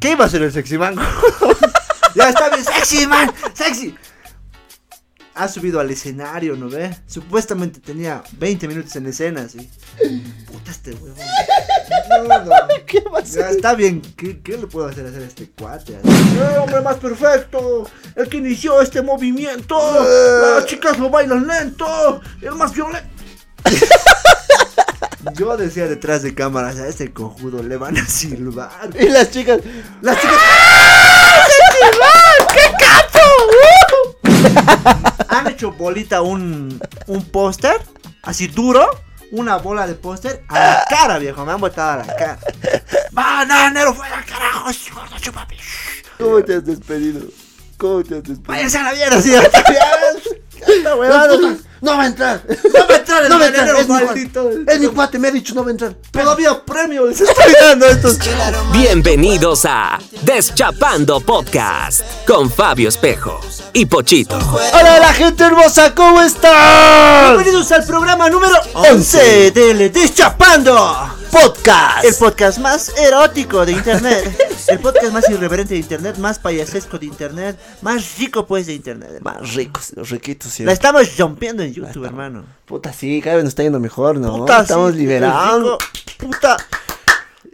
¿Qué iba a ser el sexy man? ya está bien, sexy man, sexy. Ha subido al escenario, ¿no ve? Supuestamente tenía 20 minutos en escena, así. Puta este huevón. No, no. ¿Qué va a? Ya está bien, ¿qué, qué le puedo hacer hacer a este cuate? El hombre más perfecto, el que inició este movimiento, las chicas lo bailan lento, el más violento. Yo decía detrás de cámaras, a este cojudo le van a silbar. Y las chicas. Las chicas ¡Qué capo! han hecho bolita un, un póster, así duro, una bola de póster a la cara, viejo, me han botado a la cara. ¡Bananero, fuera, carajo! chupapi! ¿Cómo te has despedido? ¿Cómo te has despedido? ¡Váyanse a la mierda, sí! Esta No, huevada. no va a entrar. No va a entrar el No va a entrar, es mi maldito. Es mi cuate, me ha dicho no va a entrar. Todavía premio les estoy dando a estos Bienvenidos a Deschapando Podcast con Fabio Espejo y Pochito. Hola la gente hermosa, ¿cómo están? Bienvenidos al programa número 11 del Deschapando Podcast. El podcast más erótico de internet. El podcast más irreverente de internet, más payasesco de internet, más rico pues de internet. Más ricos, los riquitos. sí. La estamos rompiendo en YouTube, hermano. Puta, sí, cada vez nos está yendo mejor, ¿no? Puta, Estamos sí, liberando. Puta.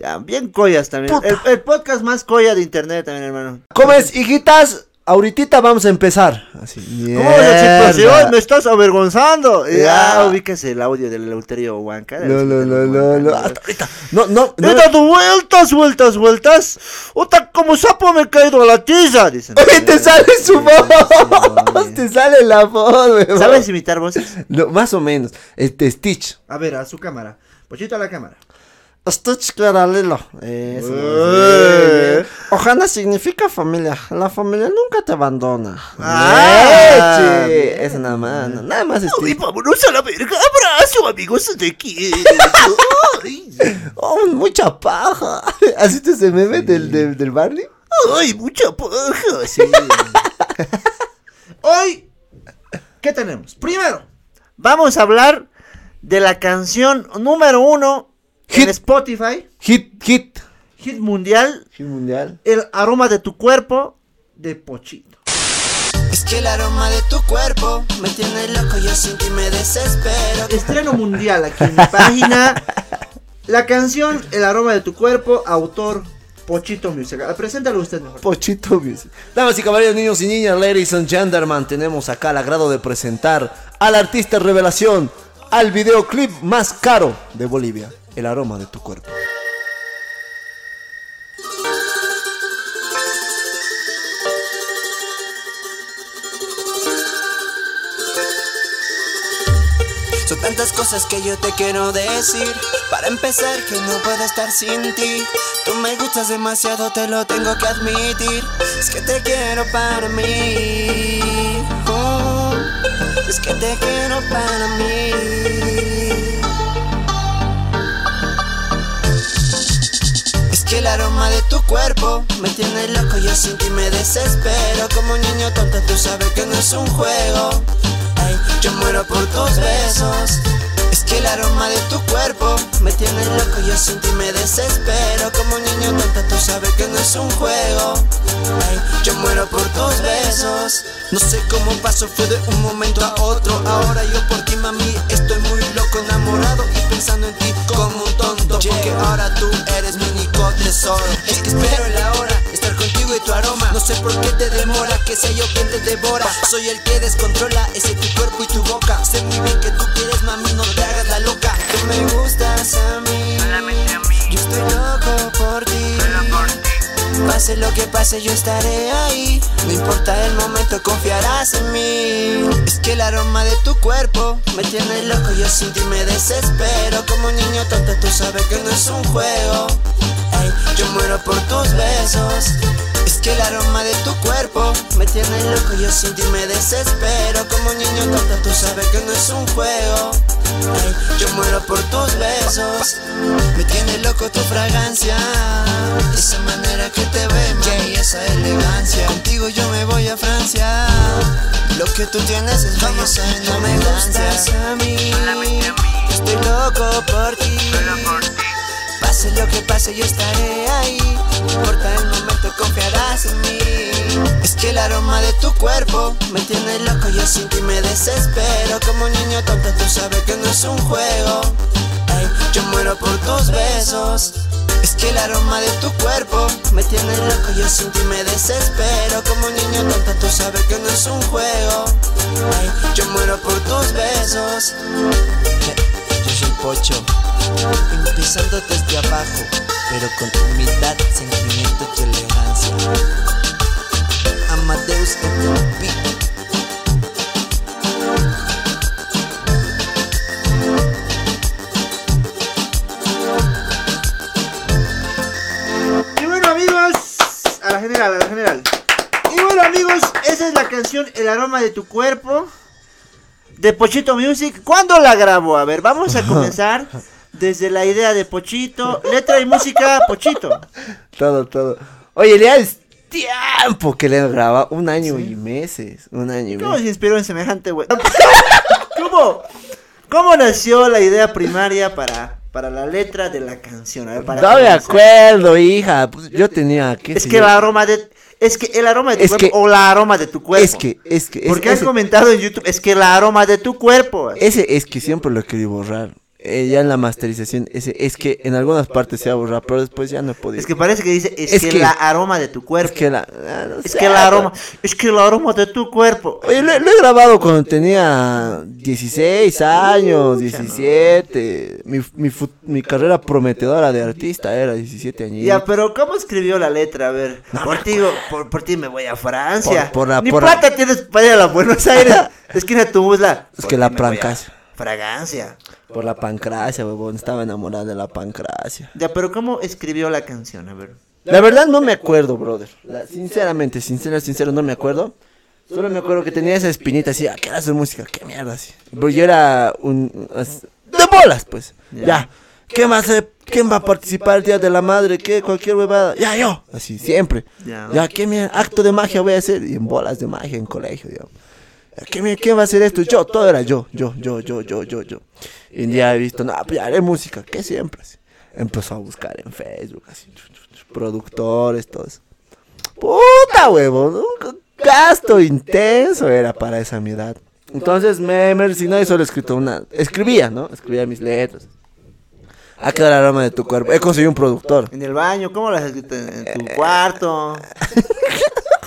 Ya, bien collas también. El, el podcast más colla de internet también, hermano. ¿Cómo es, hijitas? Ahorita vamos a empezar. Así. ¿Cómo la situación? Me estás avergonzando. Ya, Ya. ubicas el audio del Eleuterio Huanca. No, no, no, no, no. Ahorita. No, no, He dado vueltas, vueltas, vueltas. Otra como sapo me he caído a la tiza, dicen. Oye, te sale su voz. Te sale la voz, weón. ¿Sabes imitar voces? No, más o menos. Este Stitch. A ver, a su cámara. Pochito a la cámara. Stitch paralelo. Eso. Eh. Ojana significa familia. La familia nunca te abandona. Ah. Eso nada más. Nada más Stitch. vámonos a la verga. Abrazo, amigos, te quiero. Ay, Oh, mucha paja. ¿Así te se meme del, del, del Barney? ay, mucha paja. Sí. Hoy, ¿qué tenemos? Primero, vamos a hablar de la canción número uno en Hit. Spotify, Hit, hit. hit mundial, Hit mundial. El aroma de tu cuerpo de Pochito. Es que el aroma de tu cuerpo me tiene loco, yo sin ti me desespero. Estreno mundial aquí en mi página. La canción El aroma de tu cuerpo, autor Pochito Music. Ah, Preséntalo usted mejor. Pochito Music. Damas y caballeros, niños y niñas, ladies and gentlemen, tenemos acá el agrado de presentar al artista revelación, al videoclip más caro de Bolivia, El aroma de tu cuerpo. Son tantas cosas que yo te quiero decir. Para empezar, que no puedo estar sin ti. Tú me gustas demasiado, te lo tengo que admitir. Es que te quiero para mí. Oh, es que te quiero para mí. Que el aroma de tu cuerpo me tiene loco, yo sin ti me desespero. Como un niño tonto, tú sabes que no es un juego. Ey, yo muero por tus besos. Es que el aroma de tu cuerpo me tiene loco, yo sin ti me desespero. Como un niño tonto, tú sabes que no es un juego. Ey, yo muero por tus besos. No sé cómo pasó, fue de un momento a otro. Ahora yo por ti, mami, estoy muy loco, enamorado y pensando en ti como un tonto. Porque ahora tú eres mi Es que espero la hora, estar contigo y tu aroma. No sé por qué te demora, que sea yo quien te devora. Soy el que descontrola ese tu cuerpo y tu boca. Sé muy bien que tú quieres, mami, no te hagas la loca. Tú me gustas a mí. Yo estoy loco por ti. Pase lo que pase, yo estaré ahí. No importa el momento, confiarás en mí. Es que el aroma de tu cuerpo me tiene loco, yo sin ti me desespero. Como niño tonto, tú sabes que no es un juego. Yo muero por tus besos. Es que el aroma de tu cuerpo me tiene loco, yo sin ti me desespero. Como un niño tonto, tú sabes que no es un juego. Yo muero por tus besos. Me tiene loco tu fragancia. Esa manera que te ves, y esa elegancia. Contigo yo me voy a Francia. Lo que tú tienes es belleza en no me gustas a mí. Estoy loco por ti. Pase lo que pase, yo estaré ahí. No importa el momento, en mí. Es que el aroma de tu cuerpo me tiene loco, yo sin ti me desespero. Como un niño tonto, tú sabes que no es un juego. Ey, yo muero por tus besos. Es que el aroma de tu cuerpo me tiene loco, yo sin ti me desespero. Como un niño tonto, tú sabes que no es un juego. Ey, yo muero por tus besos. Pocho, empezando desde abajo, pero con humildad, sentimiento y elegancia. Amadeus a la general, a la general. Y bueno amigos, esa es la canción El aroma de tu cuerpo de Pochito Music. ¿Cuándo la grabó? A ver, vamos a comenzar desde la idea de Pochito, letra y música Pochito. Todo, todo. Oye, ya es tiempo que le han grabado. Un año y meses. Un año y ¿Cómo meses. se inspiró en semejante güey? ¿Cómo? ¿Cómo nació la idea primaria para, para la letra de la canción? A ver, para No me acuerdo, hija. Pues yo tenía. ¿qué Es que yo? el aroma de es que el aroma de tu Es cuerpo que- o la aroma de tu cuerpo. Es que, es que. es- Porque has comentado en YouTube, es que el aroma de tu cuerpo. Ese es que siempre lo quería borrar. Eh, ya en la masterización, ese es que en algunas partes se ha borrado, pero después ya no he podido. Es que parece que dice, es, Es que, que- la aroma de tu es cuerpo. que la. ah, no Es sé, que el pero- aroma, es que el aroma de tu cuerpo. Oye, lo, lo he grabado cuando tenía 16 años, 17. Mi, mi, mi carrera prometedora de artista era 17 años. Ya, pero ¿cómo escribió la letra? A ver, por, ti, por, por ti me voy a Francia. Por- por la- Ni por la- plata tienes para ir a la Buenos Aires. Esquina tu musla. Es que la Francia. Fragancia. Por la pancracia, huevón. Estaba enamorada de la pancracia. Ya, pero ¿cómo escribió la canción? A ver. La verdad no me acuerdo, brother. La- sinceramente, sincero, sincero, no me acuerdo. Solo me acuerdo que tenía esa espinita así, ¿a qué hora hacer música? ¿Qué mierda así? Pero yo era un... as- De bolas, pues. Ya. Ya. ¿Quién va a ser, quién va a participar el Día de la Madre? ¿Qué? Cualquier huevada. Ya, yo. Así, siempre. Ya. Ya, ¿qué mierda? Acto de magia voy a hacer. Y en bolas de magia en colegio, digamos. ¿Qué me- ¿Quién va a hacer esto? Yo, todo era yo, yo, yo, yo, yo, yo, yo. Y un día he visto, no, pues ya haré música, que siempre. Así. Empezó a buscar en Facebook, así, productores, todo eso. Puta huevo, un gasto intenso era para esa mi edad. Entonces me, me resignó y solo escrito una. Escribía, ¿no? Escribía mis letras. Ha quedado el aroma de tu cuerpo. He conseguido un productor. En el baño, ¿cómo lo has escrito? En tu cuarto.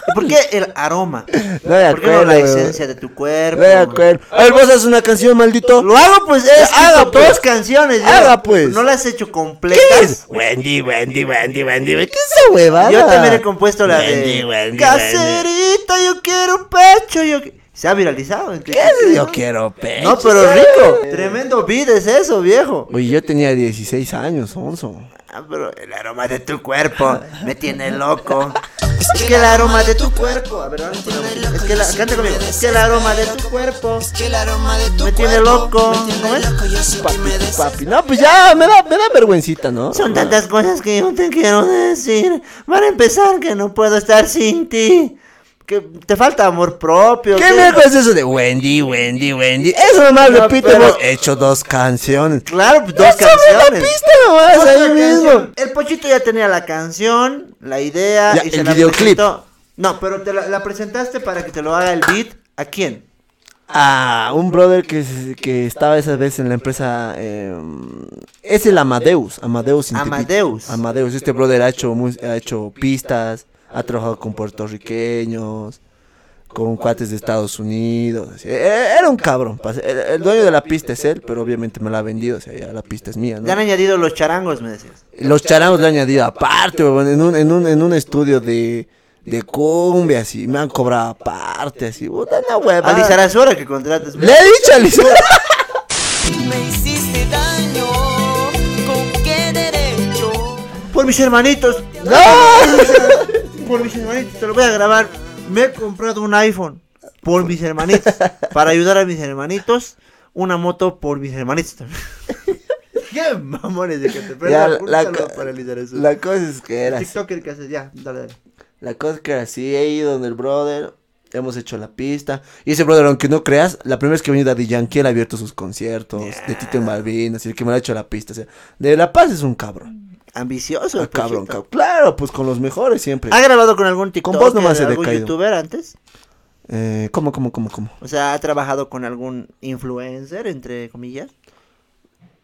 ¿Y ¿Por qué el aroma? No me ¿Por qué no la esencia de tu cuerpo? No me acuerdo. A ver, vos haces una canción, maldito. Lo hago pues, escrito haga, pues. dos canciones. ya. Haga, pues. No las he hecho ¿Qué completas. es? Wendy, Wendy, Wendy, Wendy. ¿Qué es esa huevada? Yo también he compuesto la Wendy, de Wendy, Caserita, yo quiero un pecho. Yo... qui-". Se ha viralizado. ¿Qué es? Yo ¿no? quiero pecho. No, pero rico. Tremendo beat es eso, viejo. Oye, yo tenía 16 años, onzo. Ah, pero el aroma de tu cuerpo me tiene loco. Es que el aroma de tu cuerpo. A ver, es que la, canta conmigo. Es que el aroma de tu cuerpo. Es que el aroma de tu Me tiene cuerpo loco. Me tiene ¿Cómo es? Papi, papi. No, pues ya, me da, me da vergüencita, ¿no? Son tantas cosas que yo te quiero decir. Para empezar, que no puedo estar sin ti. Que te falta amor propio. ¿Qué mierda es eso de Wendy, Wendy, Wendy? Eso nomás No, repite, pero- hemos hecho dos canciones. Claro, dos Eso me la canciones. pista nomás, Otra ahí canción. mismo. El Pochito ya tenía la canción, la idea Ya, y se el la videoclip. presentó. No, pero te la, la presentaste para que te lo haga el beat. ¿A quién? Ah, un brother que, se- que estaba esa vez en la empresa. eh, es el Amadeus. Amadeus. Amadeus. Amadeus. Este brother ha hecho, ha hecho pistas. Ha trabajado con puertorriqueños. Con cuates de Estados Unidos. así. Eh, Era un cabrón. El, el dueño de la pista es él, pero obviamente me la ha vendido. O sea, ya la pista es mía, ¿no? Le han añadido los charangos, me decías. Los charangos le han añadido aparte, huevón, en un, en un, en un estudio de, de cumbia, así, me han cobrado aparte, así, puta, una hueva. A que contrates. Le he dicho a. Me hiciste daño, ¿con qué derecho? Por mis hermanitos. ¡No! Por mis hermanitos, te lo voy a grabar. Me he comprado un iPhone. Por mis hermanitos. Para ayudar a mis hermanitos. Una moto por mis hermanitos también. Qué mamones de que te Ya, la, para Lizarrazora. la cosa es que era así. TikToker que haces, ya, dale, dale. La cosa es que era así, he ido donde el brother, hemos hecho la pista. Y ese brother, aunque no creas, la primera vez que venido Daddy Yankee, él ha abierto sus conciertos, de Tito en Malvinas, y el que me ha hecho la pista. O sea, de La Paz es un cabrón. Ambicioso. Ah, cabrón. Claro, pues con los mejores siempre. ¿Ha grabado con algún TikTok? vos nomás he algún decaído. youtuber antes? Eh, ¿Cómo, cómo, cómo, cómo? O sea, ¿ha trabajado con algún influencer, entre comillas?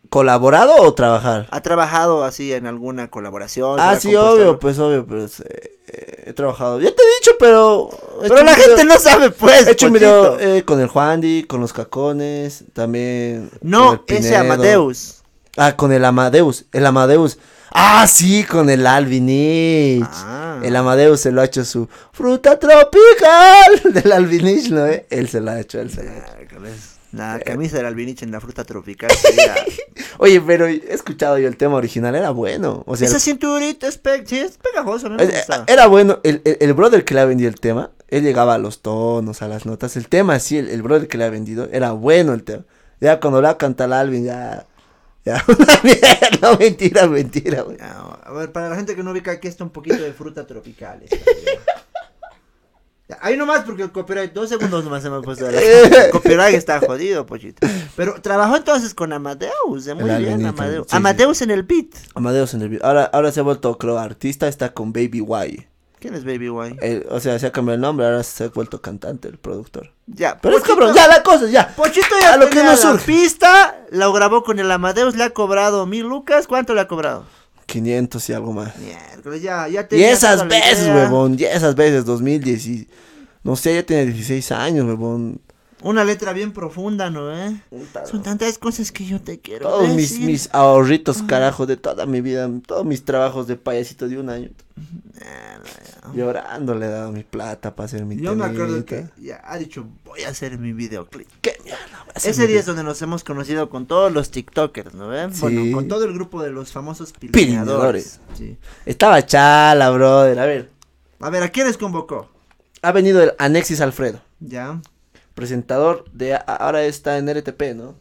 ¿Colaborado o trabajar? ¿Ha trabajado así en alguna colaboración? Ah, ¿Se ha sí, obvio, pues obvio, pues eh, eh, he trabajado. Ya te he dicho, pero. he Pero la video- gente no sabe, pues. He hecho un video eh, con el Juandi, con los cacones, también. con No, ese. Amadeus. Ah, con el Amadeus, el Amadeus. Ah, sí, con el Alvinich. Ah. El Amadeus se lo ha hecho su fruta tropical del Alvinich, ¿no? eh? Él se lo ha hecho, él se lo ha hecho. La camisa del albinich en la fruta tropical sería... Oye, pero he escuchado yo el tema original, era bueno. O sea, Esa cinturita es, pe- sí, es pegajosa, me Eh, gusta. Era bueno, el, el, el brother que le ha vendido el tema, él llegaba a los tonos, a las notas. El tema, sí, el, brother que le ha vendido, era bueno el tema. Ya cuando la canta el Alvin, ya. Ya, una mierda, no, mentira, mentira, güey. A ver, para la gente que no ubica, aquí está un poquito de fruta tropical. esta, Ahí nomás porque el copyright, dos segundos nomás hemos puesto. la- El copyright está jodido, pochito. Pero trabajó entonces con Amadeus, eh, muy bien, Amadeus. sí, sí. Amadeus en el beat. Amadeus en el video. Ahora, ahora se ha vuelto, creo, artista, está con Baby Y. ¿Quién es Baby White? Él, o sea, se ha cambiado el nombre, ahora se ha vuelto cantante, el productor. Ya, Pero es Pochito- cabrón, ya la cosa, ya. Pochito ya A lo tenía surge. pista, lo grabó con el Amadeus, le ha cobrado mil lucas, ¿cuánto le ha cobrado? 500 y algo más. Miércoles, ya, ya Y tenía esas toda la veces, huevón, y esas veces, 2010 y... No sé, ya tenía 16 años, huevón. Una letra bien profunda, ¿no, eh? Son tantas cosas que yo te quiero Todos mis, decir. mis ahorritos, carajo, de toda mi vida, todos mis trabajos de payasito de un año. Llorando le he dado mi plata para hacer mi Yo me acuerdo que ya ha dicho, voy a hacer mi videoclip. ¿Qué mierda? Ese día es donde nos hemos conocido con todos los TikTokers, ¿no ven? Sí. Bueno, con todo el grupo de los famosos Pilineadores. Sí. Estaba chala, brother. A ver, A ver, ¿a quiénes convocó? ha venido el Anexis Alfredo, Ya. Presentador de... Ahora está en RTP, ¿no?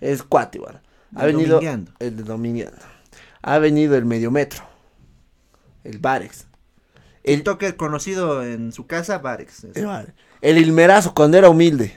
Es cuate, igual. Ha Del venido... Domingueando. El de Domingueando. Ha venido el Mediometro. El Barex. El, TikToker conocido en su casa, el, Barex. el Ilmerazo cuando era humilde.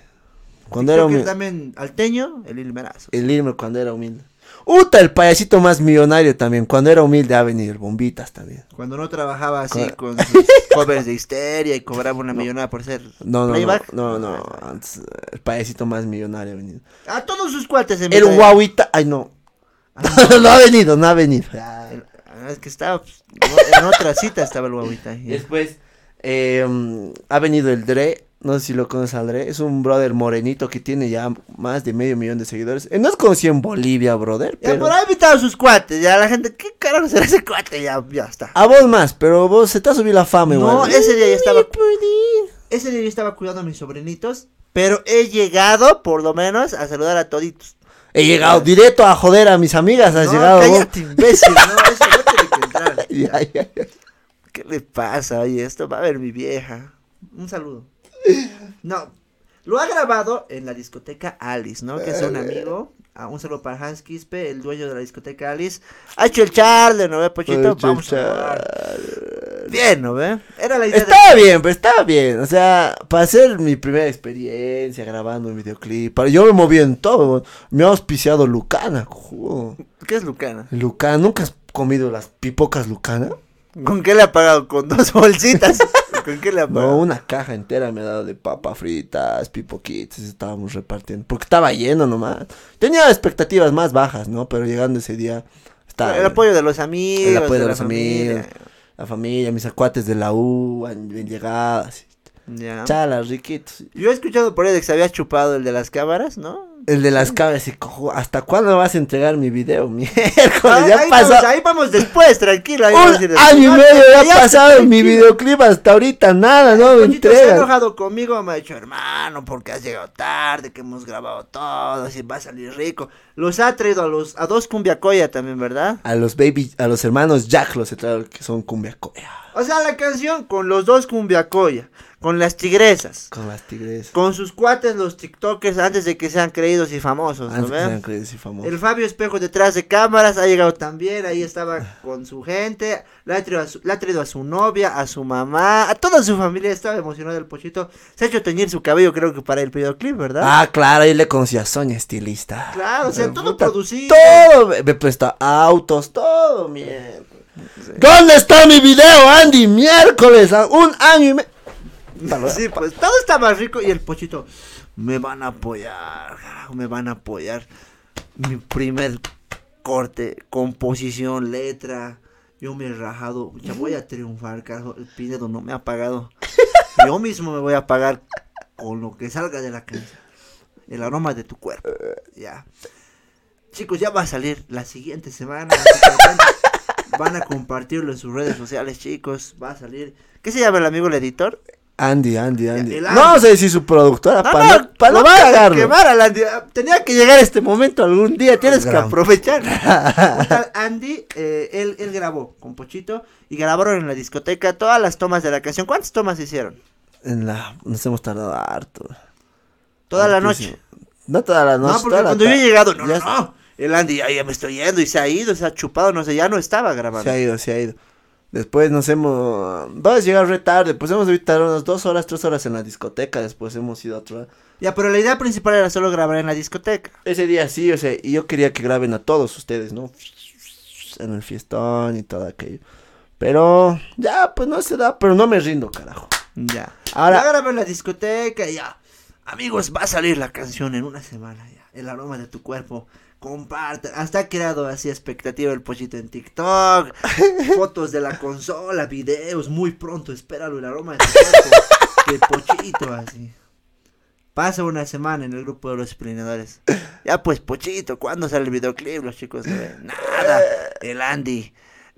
Cuando era humilde. también alteño, el Ilmerazo. El Ilmer cuando era humilde. Uta, el payasito más millonario también. Cuando era humilde ha venido el Bombitas también. Cuando no trabajaba así con sus covers de histeria y cobraba una millonada por ser No, no, playback. no, no, no. Antes, el payasito más millonario ha venido. A todos sus cuates en El guauita, ay no. no ha venido, no ha venido. El- ah, es que estaba pues, en otra cita estaba el guaguita. ya. Después eh, ha venido el Dre, no sé si lo conoces al Dre, es un brother morenito que tiene ya más de medio millón de seguidores. Eh, no es conocido en Bolivia, brother, Ya pero... por ahí ha invitado a sus cuates, ya la gente, ¿qué carajo será ese cuate? Ya, ya está. A vos más, pero vos se te ha subido la fama No, igual. ese día ya estaba. Ese día yo estaba cuidando a mis sobrinitos, pero he llegado, por lo menos, a saludar a toditos. He llegado directo a joder a mis amigas, has no, llegado vos. cállate, imbécil, no, eso no tiene que entrar. Ya, ya, ya. ¿Qué le pasa? Oye, esto va a ver mi vieja. Un saludo. No, lo ha grabado en la discoteca Alice, ¿no? Que es un amigo. Ah, un saludo para Hans Quispe, el dueño de la discoteca Alice. Ha hecho el charle, ¿no ve, Pochito? Vamos el a grabar. Bien, ¿no ve? Era la idea de- Estaba bien, pero estaba bien. O sea, para hacer mi primera experiencia grabando un videoclip. para- Yo me moví en todo. Me ha auspiciado Lucana. cojudo. ¿Qué es Lucana? Lucana, ¿nunca has comido las pipocas Lucana? ¿Con qué le ha pagado? ¿Con dos bolsitas? ¿Con qué le ha No, pagado? una caja entera me ha dado de papas fritas, pipoquitas, estábamos repartiendo. Porque estaba lleno nomás. Tenía expectativas más bajas, ¿no? Pero llegando ese día, estaba. el apoyo de los amigos. el apoyo de, los familia. amigos, la familia, mis acuates de la U, han bien llegadas. Ya. Chalas, riquitos. Yo he escuchado por ahí de que se había chupado el de las cámaras, ¿no? El de las cabras y cojo, ¿hasta cuándo vas a entregar mi video? Miércoles, ya ahí pasó. vamos, ahí vamos después, tranquilo. ahí vamos a Un ir año y medio ya ha pasado en mi videoclip hasta ahorita, nada, no me Pochito se ha enojado conmigo, me ha dicho, hermano, porque has llegado tarde, que hemos grabado todo, así va a salir rico. Los ha traído a los, a dos cumbiacoya también, ¿verdad? A los baby, a los hermanos Jack los he traído que son cumbia coya. O sea, la canción con los dos cumbiacoya, con las tigresas, Con las tigres. con sus cuates los tiktokers antes de que sean creídos y famosos, ¿no Antes que ven? sean creídos y famosos. El Fabio Espejo detrás de cámaras ha llegado también, ahí estaba con su gente, le ha, traído a su, le ha traído a su novia, a su mamá, a toda su familia, estaba emocionado el pochito, se ha hecho teñir su cabello creo que para el videoclip, ¿verdad? Ah, claro, ahí le conocí a Sonia Estilista. claro, o sea, todo puta, producido. Todo, me, me presta autos, todo, mierda. ¿Dónde está mi video, Andy? Miércoles, a un año y medio. Sí, pues todo está más rico y el pochito, me van a apoyar, carajo, me van a apoyar. Mi primer corte, composición, letra, yo me he rajado, ya voy a triunfar, carajo, el Pinedo no me ha pagado. Yo mismo me voy a pagar con lo que salga de la canción. El aroma de tu cuerpo, ya. Chicos, ya va a salir la siguiente semana. Van a compartirlo en sus redes sociales, chicos. Va a salir. ¿Qué se llama el amigo el editor? Andy, Andy, Andy. No vamos a decir su productora No, para no, pa' no cagarlo. quemar a Andy. Tenía que llegar este momento algún día, tienes que aprovechar. Tal Andy, eh, él, él grabó con Pochito y grabaron en la discoteca todas las tomas de la canción. ¿Cuántas tomas hicieron? En la, nos hemos tardado harto. Toda la noche. No toda la noche. no, porque cuando yo he llegado, no, ya no, no. El Andy, ya, ya me estoy yendo y se ha ido, se ha chupado, no sé, ya no estaba grabando. Se ha ido, se ha ido. Después nos hemos... Vamos a llegar re tarde. Pues hemos evitado unas dos horas, tres horas en la discoteca. Después hemos ido a otro... Ya, pero la idea principal era solo grabar en la discoteca. Ese día sí, o sea, y yo quería que graben a todos ustedes, ¿no? En el fiestón y todo aquello. Pero ya, pues no se da, pero no me rindo, carajo. Ya. Ahora- Ahora grabé en la discoteca y ya. Amigos, va a salir la canción en una semana ya. El aroma de tu cuerpo. Comparte. Hasta ha creado así expectativa el pochito en TikTok. fotos de la consola, videos. Muy pronto, espéralo, el aroma de tu pochito así. Pasa una semana en el grupo de los disciplinadores. Ya pues, pochito, ¿cuándo sale el videoclip? Los chicos no ven nada. El Andy.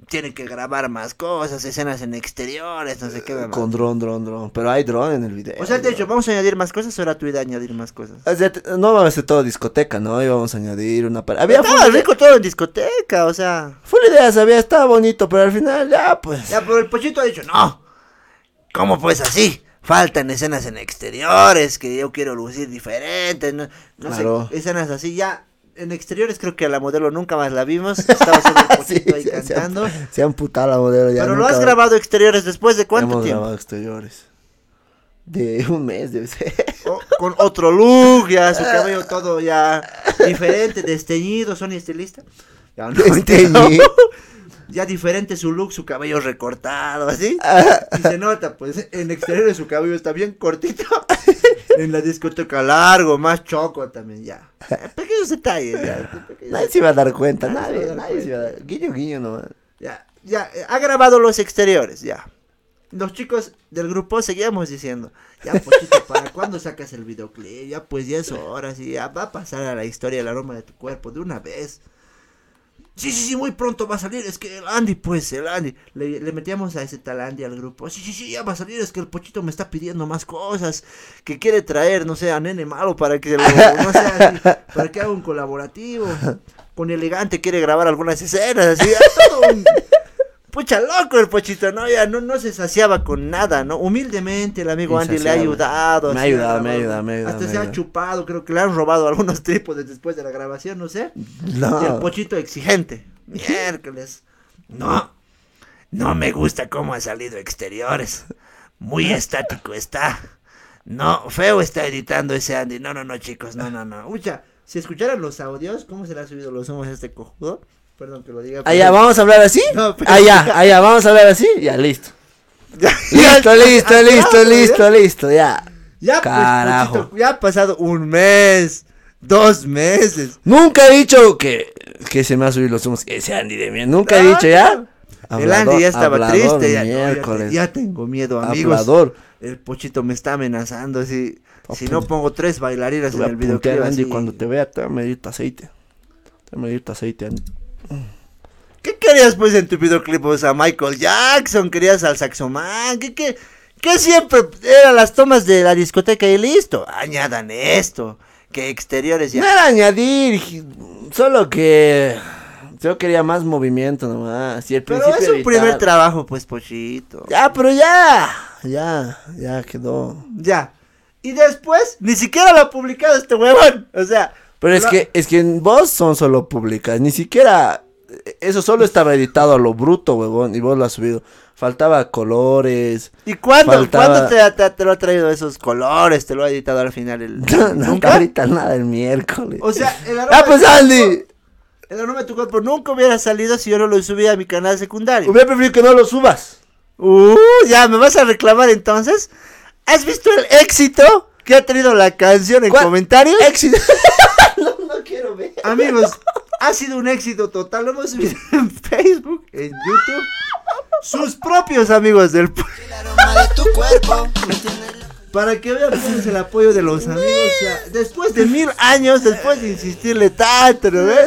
Tiene que grabar más cosas, escenas en exteriores, no sé qué. mamá. Con dron, dron, dron. Pero hay dron en el video. O sea, de hecho, ¿vamos a añadir más cosas o era tu idea añadir más cosas? O sea, no va a ser todo discoteca, ¿no? Íbamos a añadir una... par- Había Estaba full, idea- rico todo en discoteca, o sea. full ideas, había, estaba bonito, pero al final ya, pues... Ya, pero el pochito ha dicho, no. ¿Cómo pues así? Faltan escenas en exteriores, que yo quiero lucir diferente, no, no Claro. sé, escenas así, ya. En exteriores creo que a la modelo nunca más la vimos, estaba solo el Sí, pochito ahí se- cantando. Se han putado la modelo ya. Pero lo has grabado exteriores después de cuánto Hemos tiempo? grabado exteriores. De un mes, debe ser. O- con otro look, ya su cabello todo ya diferente, desteñido, Sony estilista. Ya, no, Desteñido. ya diferente su look, su cabello recortado, así. Ah. Y se nota, pues, en exterior su cabello está bien cortito. En la discoteca largo, más choco también, ya. Pequeños detalles, ya. pequeños Nadie se iba a dar cuenta, Nadie nadie, se iba a dar. Guiño, guiño nomás. Ya, ya, eh, ha grabado los exteriores, ya. Los chicos del grupo seguíamos diciendo, ya, pochito, ¿para cuándo sacas el videoclip? Ya, pues, ya es hora, sí, ya va a pasar a la historia el aroma de tu cuerpo de una vez. Sí, sí, sí, muy pronto va a salir, es que el Andy, pues, el Andy. Le, le metíamos a ese tal Andy al grupo. Sí, sí, sí, ya va a salir, es que el pochito me está pidiendo más cosas. Que quiere traer, no sé, a Nene Malo para que, lo- no así, para que haga un colaborativo. Con Elegante quiere grabar algunas escenas, así, un... Pucha, loco el pochito, ¿no? Ya no, no se saciaba con nada, ¿no? Humildemente el amigo Andy le ha ayudado. Me ha ayudado, me ha ayudado, me ha ayudado, Hasta se ha chupado, creo que le han robado algunos trípodes después de la grabación, no sé. Y el No. pochito exigente. Miércoles. No. No me gusta cómo ha salido exteriores. Muy estático está. No, feo está editando ese Andy. No, no, no, chicos. No, no, no. Ucha, si escucharan los audios, ¿cómo se le ha subido los humos a este cojudo? Perdón que lo diga. pero- Allá, ¿vamos a hablar así? No, pero- Allá, allá, ¿vamos a hablar así? Ya, listo. Ya, Listo, ya, listo, ya, listo, listo, listo, ya. Ya, pues, Carajo. Pochito, ya ha pasado un mes, dos meses. Nunca he dicho que, que se me ha subido los humos. Ese Andy de mí. Nunca he dicho ya. El Andy ya estaba hablador, triste. Ya, ya te- miércoles. ya tengo miedo, amigos. Hablador. El pochito me está amenazando. Si, si Apunta. no pongo tres bailarinas en el videoclip. Andy, así. cuando te vea, te voy a medir tu aceite. Te voy a medir tu aceite, Andy. ¿Qué querías pues en tu videoclip? O sea, Michael Jackson, querías al saxoman. ¿Qué, qué, qué siempre eran las tomas de la discoteca y listo? Añadan esto. Que exteriores No ya. era añadir, solo que Yo quería más movimiento nomás. Y el Pero es un primer trabajo, pues, Pochito. Ya, pero ya. Ya, ya quedó. Ya. Y después, ni siquiera lo ha publicado este huevón. O sea. Pero es que, es que en vos son solo públicas, ni siquiera, eso solo estaba editado a lo bruto, huevón, y vos lo has subido. Faltaba colores. ¿Y cuándo? faltaba- ¿Cuándo te, te- te lo ha traído esos colores? ¿Te lo ha editado al final el. No, ¿Nunca? ahorita nada el miércoles. O sea, el aroma, ah, pues Andy, el aroma de tu cuerpo nunca hubiera salido si yo no lo subía a mi canal secundario. hubiera preferido que no lo subas. Uh, ya, ¿me vas a reclamar entonces? ¿Has visto el éxito que ha tenido la canción en ¿Cuál? comentarios? Éxito. Amigos, ha sido un éxito total. Lo hemos subido en Facebook, en YouTube. Sus propios amigos del pu- El aroma de tu cuerpo me tiene loco. Para que vean cómo es el apoyo de los amigos. O sea, después de mil años, después de insistirle tanto, ¿no ves?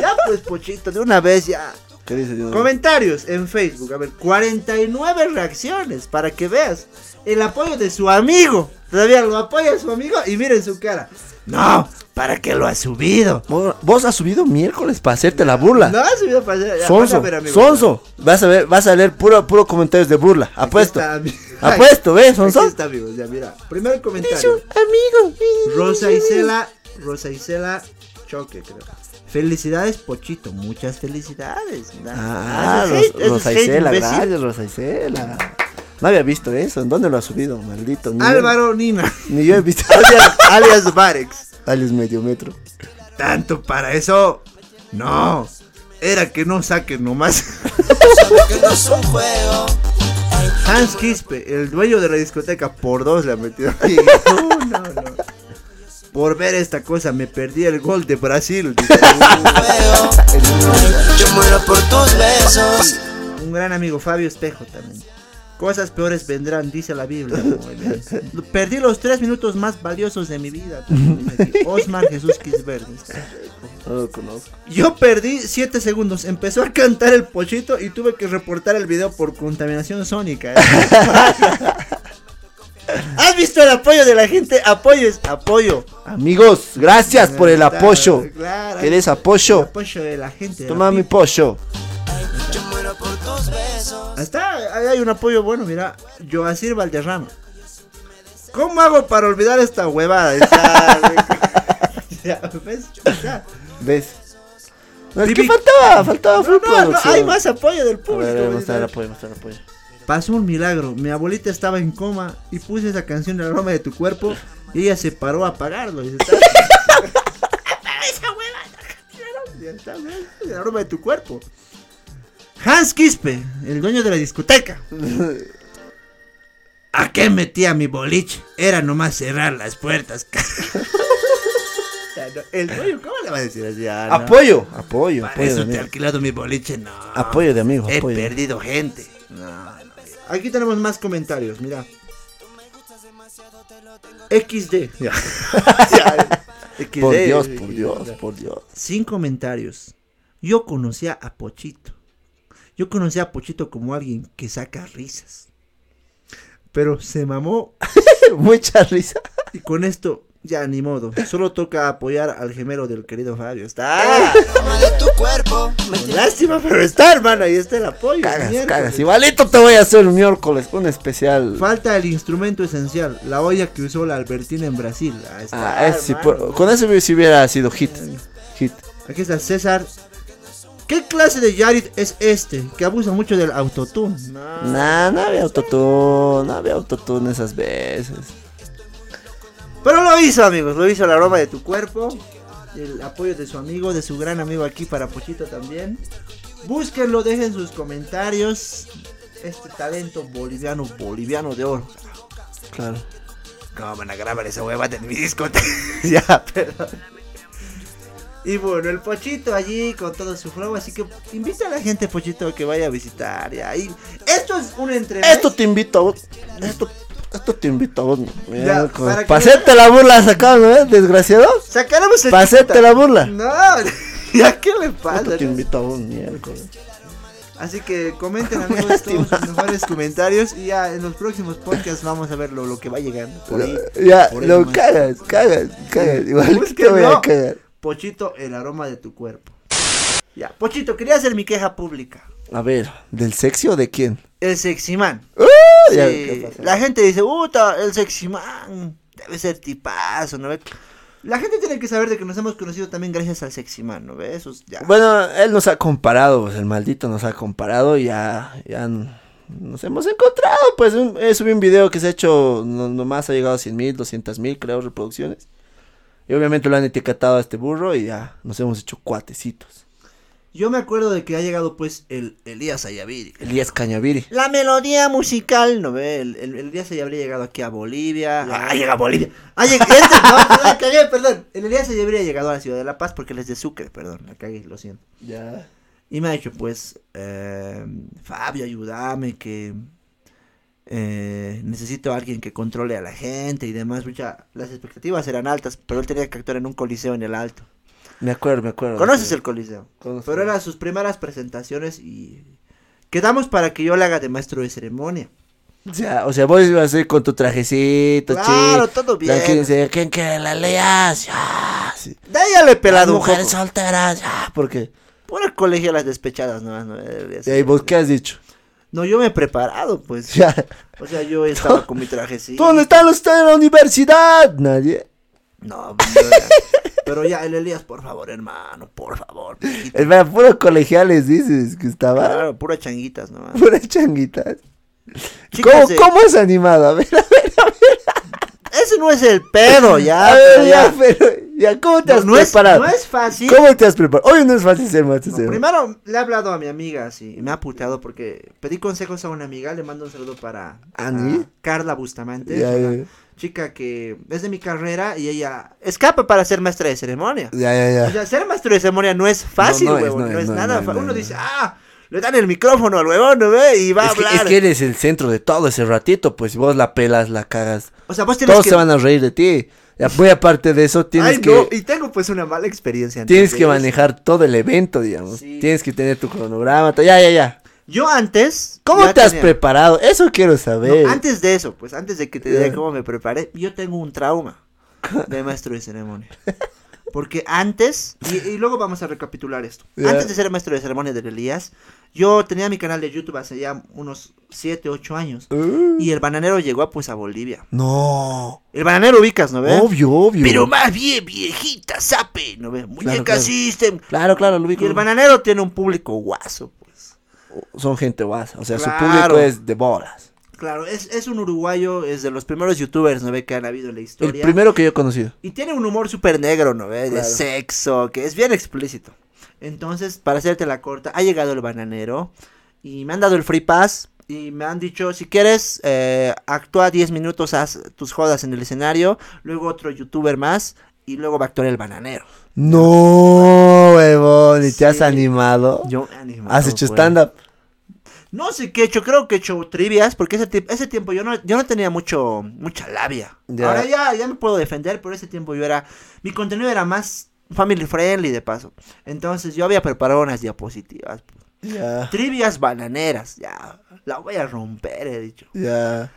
Ya pues, Pochito, de una vez ya. ¿Qué dice Dios? Comentarios en Facebook. A ver, 49 reacciones para que veas el apoyo de su amigo. Todavía lo apoya su amigo y miren su cara. No, ¿para qué lo ha subido? Vos, has subido miércoles para hacerte la burla. No ha subido para hacer. Sonso, ver, amigos. Sonso. Vas a ver, vas a leer puro, puro comentarios de burla. Aquí Apuesto. está, Apuesto, ¿ves, Aquí Sonso? está, amigos. Ya, mira. Primer comentario. amigo. Rosa Isela, Rosa Isela Choque, creo. Felicidades, Pochito. Muchas felicidades. Ah, es Rosa Isela, gracias, Rosa Isela. No había visto eso. ¿En dónde lo ha subido, maldito? Ni Álvaro Nina, Yo, ni yo he visto. alias, alias Varex. Alias medio metro. Tanto para eso. No. Era que no saquen nomás. Hans Quispe, el dueño de la discoteca, por dos le ha metido. No, no, no. Por ver esta cosa me perdí el gol de Brasil. yo muero por tus besos. Un gran amigo, Fabio Espejo también. Cosas peores vendrán, dice la Biblia. Perdí los tres minutos más valiosos de mi vida. Osmar Jesús Quisverde. No lo conozco. Yo perdí 7 segundos. Empezó a cantar el pochito y tuve que reportar el video por contaminación sónica. ¿eh? ¿Has visto el apoyo de la gente? Apoyo es apoyo. Amigos, gracias por el apoyo. Claro. ¿Quieres El apoyo? apoyo de la gente. Toma la mi pollo. Está, ahí hay un apoyo bueno, mira. Joacir Valderrama. ¿Cómo hago para olvidar esta huevada? Ya, ¿ves? Ya. ¿Ves? No, es que faltaba, faltaba No, no, no, hay más apoyo del A público. ver, a ver, mostrar el apoyo, mostrar el apoyo. Pasó un milagro. Mi abuelita estaba en coma y puse esa canción de aroma de tu cuerpo y ella se paró a apagarlo. Y "Está- esa huevada". Ya está, ¿ves? El aroma de tu cuerpo. Hans Quispe, el dueño de la discoteca. ¿A qué metía mi boliche? Era nomás cerrar las puertas. el dueño, ¿cómo le va a decir así? Ah, no. Apoyo, apoyo, Para apoyo eso te he alquilado mi boliche, no. Apoyo de amigo, He apoyo. perdido gente. No. Aquí tenemos más comentarios, mira. XD. Ya. Ya, XD. Por Dios, por Dios, por Dios. Sin comentarios. Yo conocía a Pochito. Yo conocía a Pochito como alguien que saca risas. Pero se mamó Mucha risa. y con esto ya ni modo. Solo toca apoyar al gemelo del querido Fabio. Está. Tu cuerpo Lástima, pero está, hermano. Ahí está el apoyo. Cagas, cagas. Igualito te voy a hacer un miércoles, un especial. Falta el instrumento esencial, la olla que usó la Albertina en Brasil. Ahí está, Ah, sí, por- con eso si hubiera sido hit. Hit. Aquí está César. ¿Qué clase de Yarit es este? Que abusa mucho del autotune. Nah, no había autotune, no había autotune esas veces. Pero lo hizo, amigos. Lo hizo la aroma de tu cuerpo. El apoyo de su amigo, de su gran amigo aquí para Pochito también. Búsquenlo, dejen sus comentarios. Este talento boliviano, boliviano de oro. Claro. ¿Cómo van a grabar esa hueva de mi disco? ya, perdón. Y bueno, el Pochito allí con todo su flow, así que invita a la gente, Pochito, que vaya a visitar. Ya. Y esto es un entrevista. Esto te invito a vos. Esto, esto te invito a vos. Ya, para que Para hacerte la burla sacado, ¿no? Desgraciado. Sacaremos el hacerte la burla. No, ya, ¿qué le pasa? Esto te invito a vos miércoles. Así que comenten, amigos, todos sus mejores comentarios. Y ya en los próximos podcasts vamos a ver lo, lo que va llegando. Por ahí. Ya, por ahí lo nomás. cagas, cagas, cagas. Igual que te voy a cagar. Pochito, el aroma de tu cuerpo. Ya, Pochito, quería hacer mi queja pública. A ver, ¿del sexy o de quién? El ya, ¿qué pasa? la gente dice, puta, el sexy man debe ser tipazo, ¿no ve? La gente tiene que saber de que nos hemos conocido también gracias al sexy man, ¿no ve? Eso es ya. Bueno, él nos ha comparado, pues el maldito nos ha comparado y ya, ya nos hemos encontrado. Pues un, he subido un video que se ha hecho, no- nomás ha llegado a 100 mil, 200 mil, creo, reproducciones. Y obviamente lo han etiquetado a este burro y ya nos hemos hecho cuatecitos. Yo me acuerdo de que ha llegado pues el Elías Ayaviri. Elías Cañaviri. La melodía musical, ¿no ve? El, el, el Elías Ayaviri ha llegado aquí a Bolivia. Ah, llega a Bolivia. Ha llegado, este, no, la cagué, perdón. El Elías Ayaviri ha llegado a la ciudad de La Paz porque él es de Sucre, perdón, la cagué, lo siento. Ya. Y me ha dicho, pues, eh, Fabio, ayúdame, que eh, necesito a alguien que controle a la gente y demás. Mucha, las expectativas eran altas, pero él tenía que actuar en un coliseo en el alto. Me acuerdo, me acuerdo. ¿Conoces Sí. el coliseo? Conozco. Pero eran sus primeras presentaciones y quedamos para que yo le haga de maestro de ceremonia. Ya, o sea, vos ibas a ir con tu trajecito, Claro, todo bien. ¿quién quiere la leas? Ya, sí. De ahí ya le he Las pelado un mujeres poco. solteras, ya, porque... Pura colegio a las despechadas nomás, ¿no? ¿Y vos qué has dicho? No, yo me he preparado, pues. Ya. O sea, yo estaba con mi trajecito. ¿Dónde están ustedes en la universidad? Nadie. No, yo ya- pero ya, el Elías, por favor, hermano, por favor. man, puro colegiales, dices, que estaba. Claro, pura changuitas nomás. Pura changuitas. Chicas ¿Cómo, de- ¿Cómo has animado? A ver, a ver, Ese no es el pedo, ya. ver, pero ya, pero, ya, ¿cómo te No, has no es, preparado? no es fácil. ¿Cómo te has preparado? Hoy no es fácil ser maestro. No, primero le he hablado a mi amiga, así, y me ha puteado porque pedí consejos a una amiga, le mando un saludo para ¿Ani? Carla Bustamante, Ya, una ya. chica que es de mi carrera y ella escapa para ser maestra de ceremonia. Ya, ya, O ya. sea, ser maestro de ceremonia no es fácil, No, no es, no no es, es es, nada es, no Uno es. dice, ah, le dan el micrófono al huevón, ¿no ve? Y va a Es que, hablar. es que eres el centro de todo ese ratito, pues si vos la pelas, la cagas. O sea, vos tienes Todos que... se van a reír de ti. Muy aparte de eso, tienes Ay, que... no, y tengo pues una mala experiencia. antes Tienes que eso. manejar todo el evento, digamos. Sí. Tienes que tener tu cronograma. Ya, ya, ya. Yo antes... ¿Cómo te has preparado? Eso quiero No, saber. antes de eso, pues antes de que te diga cómo me preparé, yo tengo un trauma de maestro de ceremonia. Porque antes, y, y luego vamos a recapitular esto. Antes de ser maestro de ceremonia del Elías, yo tenía mi canal de YouTube hace ya unos 7, 8 años. Uh, Y el bananero llegó pues a Bolivia. no. El bananero ubicas, ¿no ves? Obvio, obvio. Pero más bien viejita, sape, ¿no ves? Muñeca claro. System. Claro, claro, lo ubico. Y el bananero tiene un público guaso, pues. Son gente guasa. O sea, su Claro. público es de bolas. Claro, es, es un uruguayo, es de los primeros youtubers, ¿no ve? Que han habido en la El historia. primero que yo he conocido. Y tiene un humor súper negro, ¿no ve? De sexo, que es bien explícito. Entonces, para hacerte la corta, ha llegado el bananero y me han dado el free pass y me han dicho, si quieres, eh, actúa 10 minutos, haz tus jodas en el escenario, luego otro youtuber más y luego va a actuar el bananero. No, huevón. ¿Y Sí. te has animado? Yo me he animado, ¿Has hecho stand-up? No sé qué he hecho, creo que he hecho trivias, porque ese, ese tiempo yo no, yo no tenía mucho, mucha labia. Ya. Ahora ya, ya me puedo defender, pero ese tiempo yo era, mi contenido era más family friendly de paso. Entonces yo había preparado unas diapositivas. pues. Ya. Trivias bananeras, ya, la voy a romper, he dicho. Ya.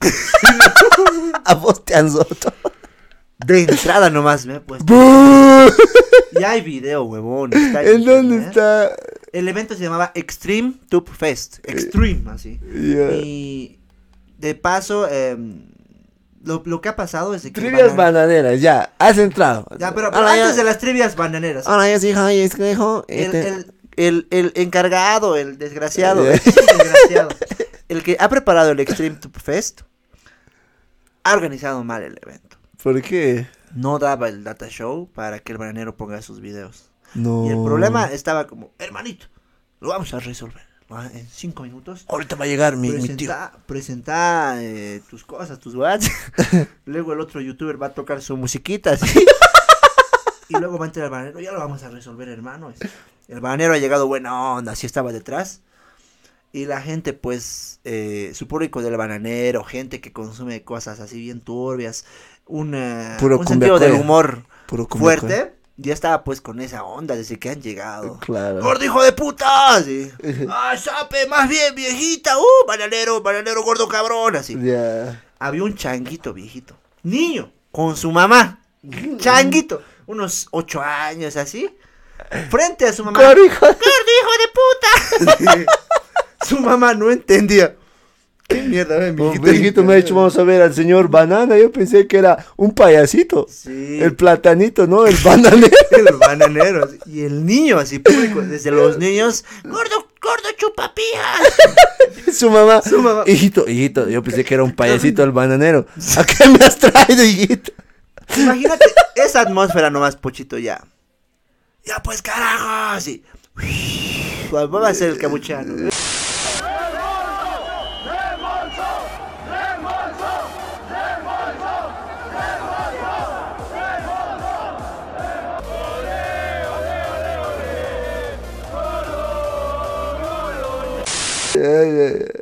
A vos te han roto. De entrada nomás me he puesto. ¡Bú! Y hay video, huevón. está ¿En dónde internet. está? El evento se llamaba Extreme Tube Fest. Extreme, así. Y de paso, em, lo, lo que ha pasado es que... Trivias bananeras, ya. Has entrado. Ya, pero, antes ya- de las trivias bananeras. Ahora ya sí, es que dijo. el, este- el, el, el encargado, el desgraciado, Ya. el desgraciado, el que ha preparado el Extreme Tube Fest, ha organizado mal el evento. ¿Por qué? No daba el data show para que el bananero ponga sus videos. No. Y el problema estaba como, hermanito, lo vamos a resolver. En cinco minutos. Ahorita va a llegar mi, mi tío. Presenta, presenta eh, tus cosas, tus whats. luego el otro youtuber va a tocar su musiquita y luego va a entrar el bananero. Ya lo vamos a resolver, hermano. El bananero ha llegado buena onda, así estaba detrás. Y la gente, pues, eh, su público del bananero, gente que consume cosas así bien turbias, un, Puro un cumbia sentido del humor Puro fuerte, ya estaba pues con esa onda desde que han llegado. Claro. ¡Gordo hijo de puta! Así. ¡Ay, sape! Más bien, viejita. ¡Uh! Bananero, bananero, gordo cabrón. Así. Ya. Había un changuito viejito. Niño. Con su mamá. Changuito. Unos ocho años así. frente a su mamá. Gordo, hijo de- ¡Gordo, hijo de puta! su mamá no entendía. ¿Qué mierda, ven, Oh, Mijito me ha dicho, vamos a ver al señor Banana. Yo pensé que era un payasito. Sí. El platanito, ¿no? El bananero. El bananero. Y el niño, así público, desde los niños. Gordo, gordo chupapijas. Su mamá. Su mamá. Hijito, hijito. Yo pensé que era un payasito el bananero. ¿A qué me has traído, hijito? Imagínate esa atmósfera nomás, Pochito, ya. Ya pues, carajo, así. Va a ser el cabuchano.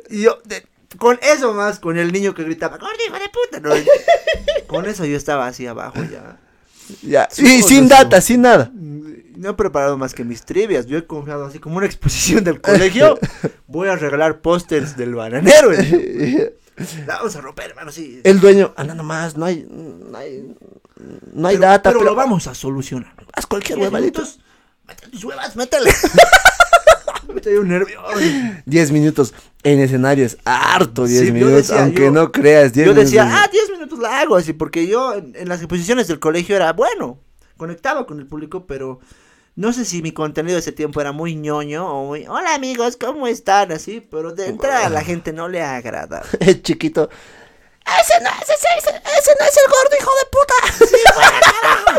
Y yo, de- con eso más, con el niño que gritaba, gordo hijo de puta. no, con eso yo estaba así abajo ya. Ya. Sí, sin eso. data, sin nada. No he preparado más que mis trivias. Yo he confiado así como una exposición del colegio. Voy a regalar pósters del bananero. La vamos a romper, hermano, sí. El dueño, anda nomás, no hay, no hay, no hay Pero- data, pero, pero, lo vamos a solucionar. haz cualquier huevadito. Métele tus huevas, métele. Estoy un nervioso. 10 minutos en escenario es harto, 10 Sí, yo minutos, decía, aunque yo- no creas, 10 Yo minutos. decía, ah, 10 minutos la hago, así, porque yo en, en las exposiciones del colegio era bueno, conectaba con el público, pero no sé si mi contenido de ese tiempo era muy ñoño o muy, hola amigos, ¿cómo están? Así, pero de entrada a la gente no le agrada. el chiquito. Ese no, ese, ese, ese no es el gordo, hijo de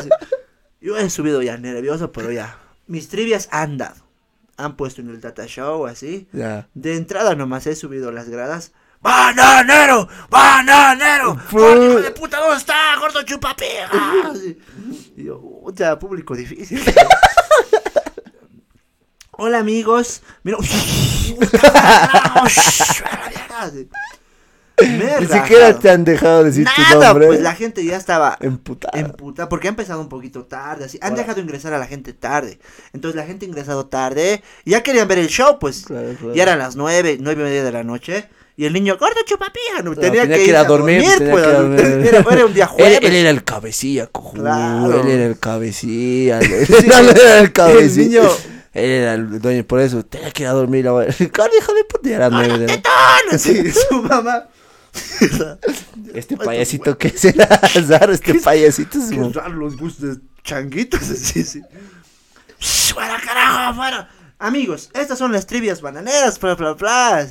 puta. Yo he subido ya nervioso, pero ya, mis trivias han dado. Han puesto en el data show, así. Ya. De entrada nomás he subido las gradas. ¡Bananero! ¡Bananero! Fu- ¡Gordo hijo de puta! ¿Dónde está? ¡Gordo chupapija! Y yo, puta, público difícil. Hola amigos. Mira. Ni siquiera te han dejado decir tu Nada, nombre. pues la gente ya estaba Emputada. emputada porque ha empezado un poquito tarde, así. Han dejado ingresar a la gente tarde. Entonces la gente ha ingresado tarde y ya querían ver el show, pues. Claro, claro. Ya eran las nueve, nueve y media de la noche. Y el niño, gordo chupapija, no, tenía, tenía que, ir a dormir. tenía pues, que dormir. Era, era un día jueves. Él, él era el cabecilla, cojudo. Claro. Él era el cabecilla. él era el cabecilla. niño. Él era el dueño, por eso tenía que ir a dormir. Gordo, hijo de puta, ya era nueve de Así, su mamá. Este payasito que será raro, este payasito es Qué como- raro los gustos de changuitos, así, sí. Shh, ¡Fuera, carajo, fuera! Amigos, estas son las trivias bananeras, bla, bla, bla.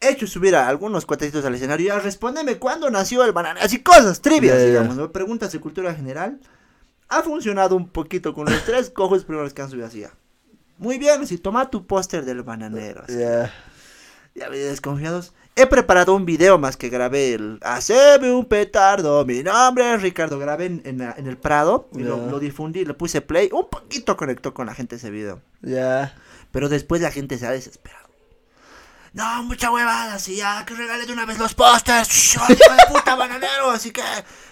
He hecho subir a algunos cuatrecitos al escenario y a respóndeme cuándo nació el bananero, así cosas, trivias, digamos, ¿no? preguntas de cultura general. Ha funcionado un poquito con los tres cojos primeros que han subido así. Muy bien, así, toma tu póster del bananero. así. Ya. Ya desconfiados. He preparado un video más que grabé el Haceme un petardo. Mi nombre es Ricardo. Grabé en, en en el Prado y lo, Ya. lo difundí, le puse play. Un poquito conectó con la gente ese video. Ya. Pero después la gente se ha desesperado. No, mucha huevada, así ya, que regale de una vez los pósters. Hijo de puta bananero, así que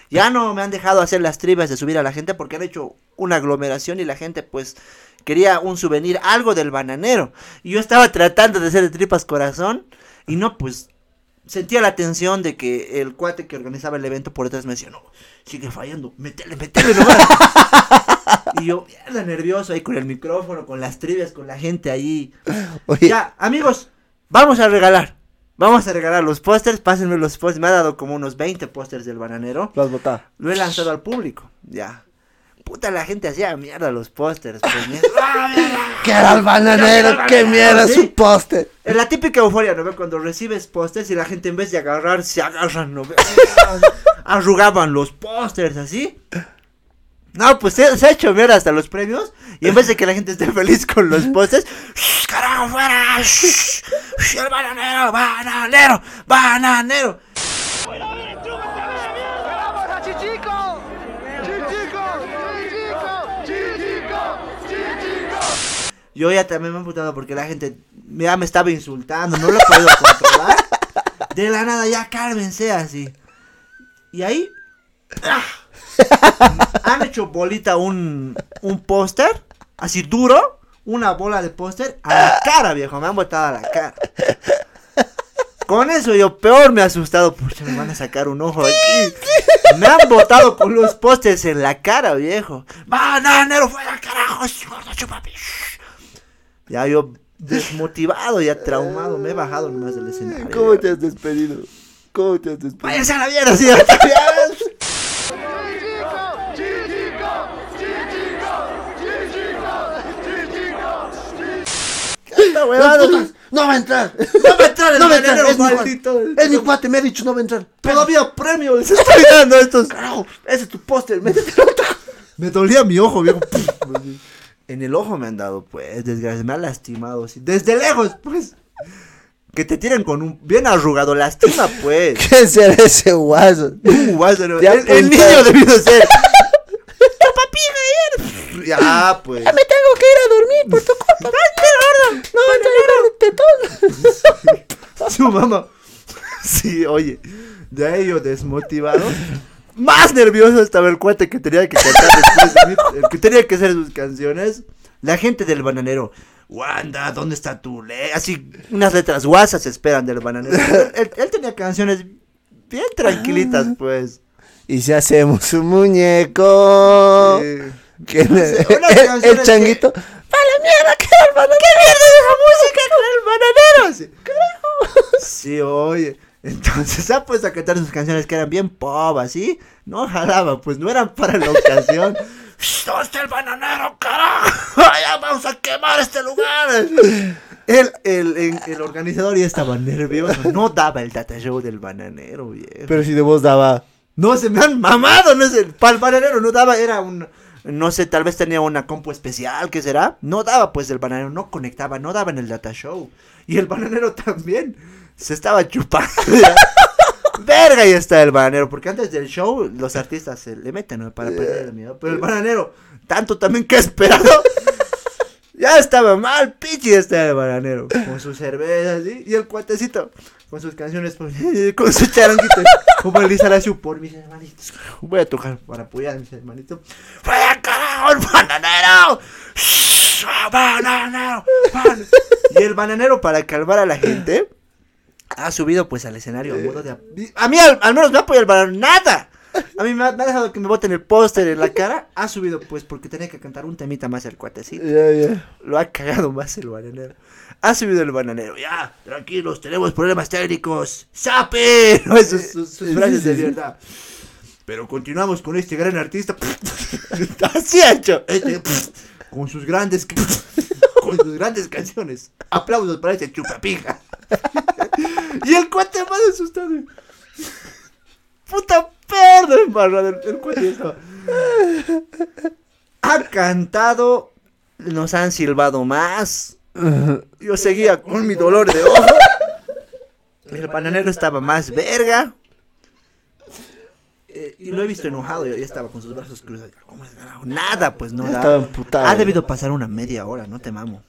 ya no me han dejado hacer las trivias de subir a la gente porque han hecho una aglomeración y la gente pues quería un souvenir, algo del bananero. Y yo estaba tratando de hacer de tripas corazón y no, pues sentía la tensión de que el cuate que organizaba el evento por detrás me decía, no, sigue fallando, métele, métele nomás. y yo, mierda, nervioso ahí con el micrófono, con las trivias, con la gente ahí. Oye, Ya, amigos, vamos a regalar. Vamos a regalar los pósters, pásenme los pósters. Me ha dado como unos 20 pósters del bananero. lo has votado. Lo he lanzado al público, ya. Puta, la gente hacía mierda los pósters. Pues. ¿Qué era el bananero? ¿Qué mierda Sí. su poste? Es la típica euforia, ¿no ve? Cuando recibes pósters y la gente en vez de agarrar, se agarran, ¿no? Arrugaban los pósters, así. No, pues se, se ha hecho mierda hasta los premios. Y en vez de que la gente esté feliz con los pósters, "Shh, ¡Carajo, fuera! ¡El bananero, bananero, bananero! Yo ya también me he emputado porque la gente ya me estaba insultando, no lo podido controlar. De la nada, ya cálmense así. Y ahí. ¡ah! Han hecho bolita un, un póster, así duro, una bola de póster a la cara, viejo. Me han botado a la cara. Con eso yo peor me he asustado. Pucha, me van a sacar un ojo aquí. Me han botado con los pósters en la cara, viejo. ¡Bananero, fuera, carajo! "Shh, gordo, chúpame, shh". Ya yo desmotivado, ya traumado, me he bajado nomás del escenario. ¿Cómo te has despedido? ¿Cómo te has despedido? Váyanse a la mierda, sí. ¡No, va a entrar! No va a entrar el ¡No va a entrar! Es mi, maldito. cuate. es mi cuate, me ha dicho no va a entrar. Todavía premio les estoy dando a estos. Carajo, ese es tu póster. Me dolía mi ojo, viejo. En el ojo me han dado, pues, desgracia, me ha lastimado, sí. Desde lejos, pues. Que te tiren con un bien arrugado, lastima, pues. ¿Qué será ese guaso? Uh, guasa, no, el, el niño debió ser. Ya, pues. Me tengo que ir a dormir por tu culpa. No va a entrar el tetón. Su mamá. Sí, oye. De ello desmotivado. Más nervioso estaba el cuate que tenía que cantar después el que tenía que hacer sus canciones. La gente del bananero. Wanda, ¿dónde está tu le? Así, unas letras guasas esperan del bananero. Él, él tenía canciones bien tranquilitas, pues. Y si hacemos un muñeco. Unas el, changuito. que- ¡Para la mierda! ¿Qué el bananero? ¿Qué mierda es esa música con el bananero? Sí, Sí, oye. Entonces se ha puesto a cantar sus canciones que eran bien pop, así. No jalaba, pues no eran para la ocasión. "Shh, ¿Dónde está el bananero, carajo? Ya vamos a quemar este lugar. El, el, el, el organizador ya estaba nervioso. No daba el data show del bananero, viejo. Pero si de vos daba. No, se me han mamado, no sé, para el bananero no daba, era un, no sé, tal vez tenía una compu especial, ¿qué será? No daba, pues el bananero no conectaba, no daba en el data show. Y el bananero también se estaba chupando. Verga, ya está el bananero, porque antes del show los artistas se le meten ¿no? para perder el miedo. Pero el bananero, tanto también que ha esperado. Ya estaba mal, pichi está el bananero. Con sus cervezas ¿sí? y el cuatecito. Con sus canciones, pues, con su charanguito. Como el Lizarazu por mis hermanitos. Voy a tocar para apoyar a mis hermanitos. ¡Vaya carajo, el bananero! ¡Shh! ¡Bananero! ban-". Y el bananero, para calmar a la gente, ha subido pues al escenario a modo de. A mí al, al menos me apoya el bananero. ¡Nada! A mí me ha, me ha dejado que me boten el póster en la cara. Ha subido pues porque tenía que cantar un temita más el cuatecito. Ya, ya. Lo ha cagado más el bananero. Ha subido el bananero. Ya, tranquilos, tenemos problemas técnicos. ¡Sape! No, sus, sus- sus frases de verdad. Pero continuamos con este gran artista. Así ha hecho. Este, con sus grandes. Con sus grandes canciones. Aplausos para este chupapija. Y el cuate más asustado. Puta perro embarrado. El, el cuate ya estaba. Ha cantado. Nos han silbado más. Yo seguía con mi dolor de ojo. El bananero estaba más verga. Eh, y lo he visto enojado, ya ya estaba con sus brazos cruzados. ¿Cómo? Nada, pues no. Estaba emputado. Ha debido pasar una media hora, no te mamo.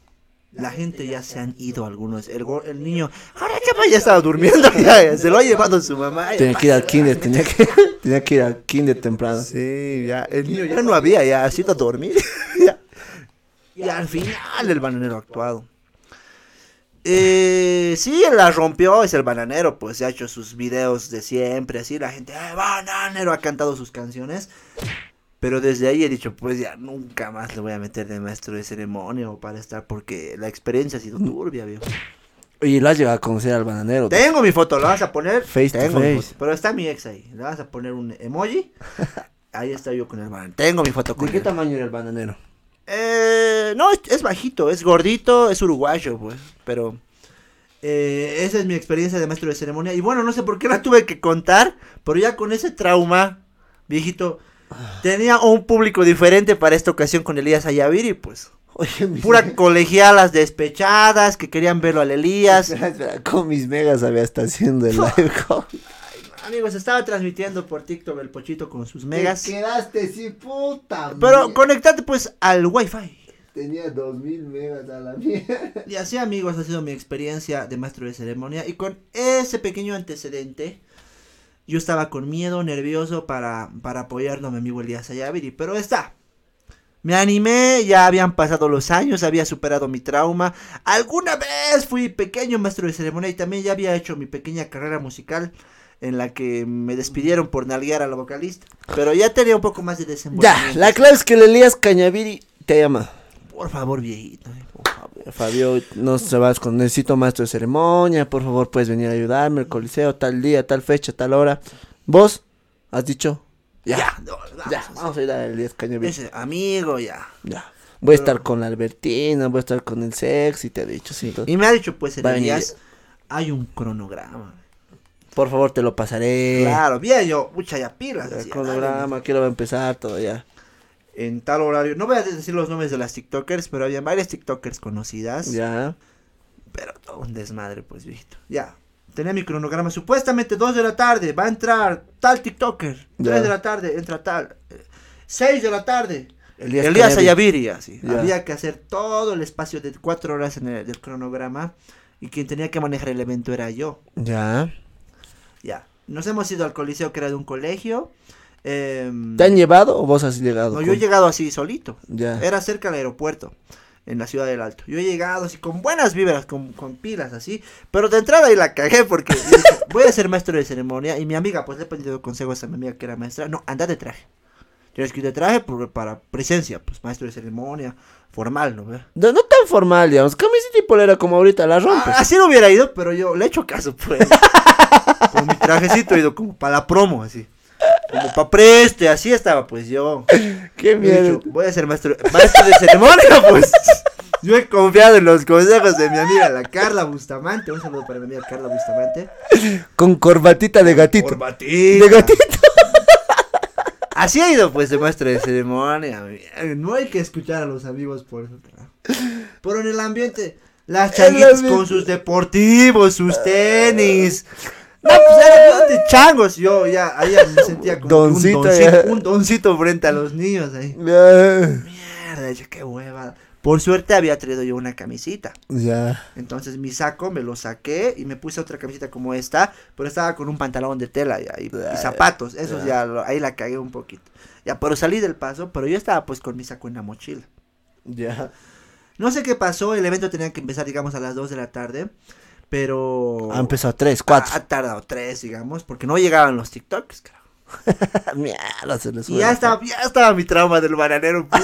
La gente ya se han ido algunos. El, el niño, ahora qué pasa? ya estaba durmiendo. Ya, ya, se lo ha llevado su mamá. Tenía que ir al kinder, tenía que, tenía que ir al kinder temprano. Sí, ya, el niño ya no había, ya ha sido a dormir. Ya. Y al final el bananero ha actuado. Eh, sí, él la rompió, es el bananero, pues se ha hecho sus videos de siempre, así la gente, ¡ay, bananero! Ha cantado sus canciones. Pero desde ahí he dicho, pues ya nunca más le voy a meter de maestro de ceremonia o para estar, porque la experiencia ha sido turbia, viejo. Oye, lo has llegado a conocer al bananero. Tengo mi foto, ¿la vas a poner? Face to Tengo mi face. foto, pero está mi ex ahí. Le vas a poner un emoji. Ahí está yo con el bananero. Tengo mi foto con ¿De qué él. tamaño era el bananero? Eh, no, es, es bajito, es gordito, es uruguayo, pues. Pero eh, esa es mi experiencia de maestro de ceremonia. Y bueno, no sé por qué la tuve que contar, pero ya con ese trauma, viejito, tenía un público diferente para esta ocasión con Elías Ayaviri, pues. Oye, Pura colegialas despechadas que querían verlo al Elías. Espera, espera, con mis megas había estado haciendo el live. Amigos, estaba transmitiendo por TikTok el pochito con sus megas. Te quedaste sin puta. Pero conectate pues al wifi. Tenía 2000 megas a la mierda. Y así amigos ha sido mi experiencia de maestro de ceremonia y con ese pequeño antecedente yo estaba con miedo, nervioso para, para apoyarlo a mi amigo Elías Ayaviri, pero está. Me animé, ya habían pasado los años, había superado mi trauma. Alguna vez fui pequeño maestro de ceremonia y también ya había hecho mi pequeña carrera musical en la que me despidieron por nalguear a la vocalista. Pero ya tenía un poco más de Ya, desenvolvimiento. la clave es que el Elías Cañaviri te llama. Por favor, viejito, eh, por favor. Fabio, no se vas con necesito maestro de ceremonia, por favor puedes venir a ayudarme, el coliseo, tal día, tal fecha, tal hora. ¿Vos? ¿Has dicho? Ya, Ya, ya, no, vamos. vamos a ir al 10 caño. Ese amigo, ya. Ya. Voy a estar con la Albertina, voy a estar con el sexy, te he dicho, sí. entonces, Y me ha dicho, pues, venir- Elías, hay un cronograma. Por favor, te lo pasaré. Claro, bien, yo, mucha ya pilas. El cronograma, quiero empezar todo ya. En tal horario, no voy a decir los nombres de las TikTokers, pero había varias TikTokers conocidas. Ya. Pero todo un desmadre, pues, viejito. Ya. Tenía mi cronograma. Supuestamente 2 de la tarde va a entrar tal TikToker. 3 Ya. de la tarde entra tal. 6 de la tarde. Elías Elías. Ayaviri, así. Ya. Había que hacer todo el espacio de 4 horas en el del cronograma. Y quien tenía que manejar el evento era yo. Ya. Ya. Nos hemos ido al coliseo que era de un colegio. Em, ¿Te han llevado o vos has llegado? no, yo he llegado así solito. Ya. Era cerca del aeropuerto, en la ciudad del Alto. Yo he llegado así con buenas vibras, con, con pilas así. Pero de entrada ahí la cagué porque dije, voy a ser maestro de ceremonia. Y mi amiga, pues le he pedido consejos a mi amiga que era maestra. No, anda de traje. Tienes que ir de traje por- para presencia, pues maestro de ceremonia, formal, ¿no? No, no tan formal, digamos. Camiseta y polera como ahorita la rompes. Ah, así no hubiera ido, pero yo le he hecho caso, pues. con mi trajecito he ido como para la promo, así. Como para preste, así estaba, pues yo. Qué miedo. voy a ser maestro, maestro de ceremonia, pues. Yo he confiado en los consejos de mi amiga, la Carla Bustamante. Un saludo para mi amiga Carla Bustamante. Con corbatita de gatito. Corbatita. De gatito. Así ha ido, pues, de maestro de ceremonia. No hay que escuchar a los amigos por eso. Pero en el ambiente, las changuitas con sus deportivos, sus tenis. No, pues era de changos. Yo ya, ahí ya me sentía como un Doncito, un doncito frente a los niños ahí. Mierda, yo, qué hueva. Por suerte había traído yo una camisita. Ya. Entonces mi saco me lo saqué y me puse otra camiseta como esta, pero estaba con un pantalón de tela ya, y, y zapatos. Eso ya, lo- ahí la cagué un poquito. Ya, pero salí del paso, pero yo estaba pues con mi saco en la mochila. Ya. No sé qué pasó, el evento tenía que empezar digamos a las 2 de la tarde, pero... Ha empezado tres, cuatro. Ha, ha tardado 3, digamos, porque no llegaban los TikToks, carajo. Mierda, se les Y ya estaba, ya estaba mi trauma del bananero.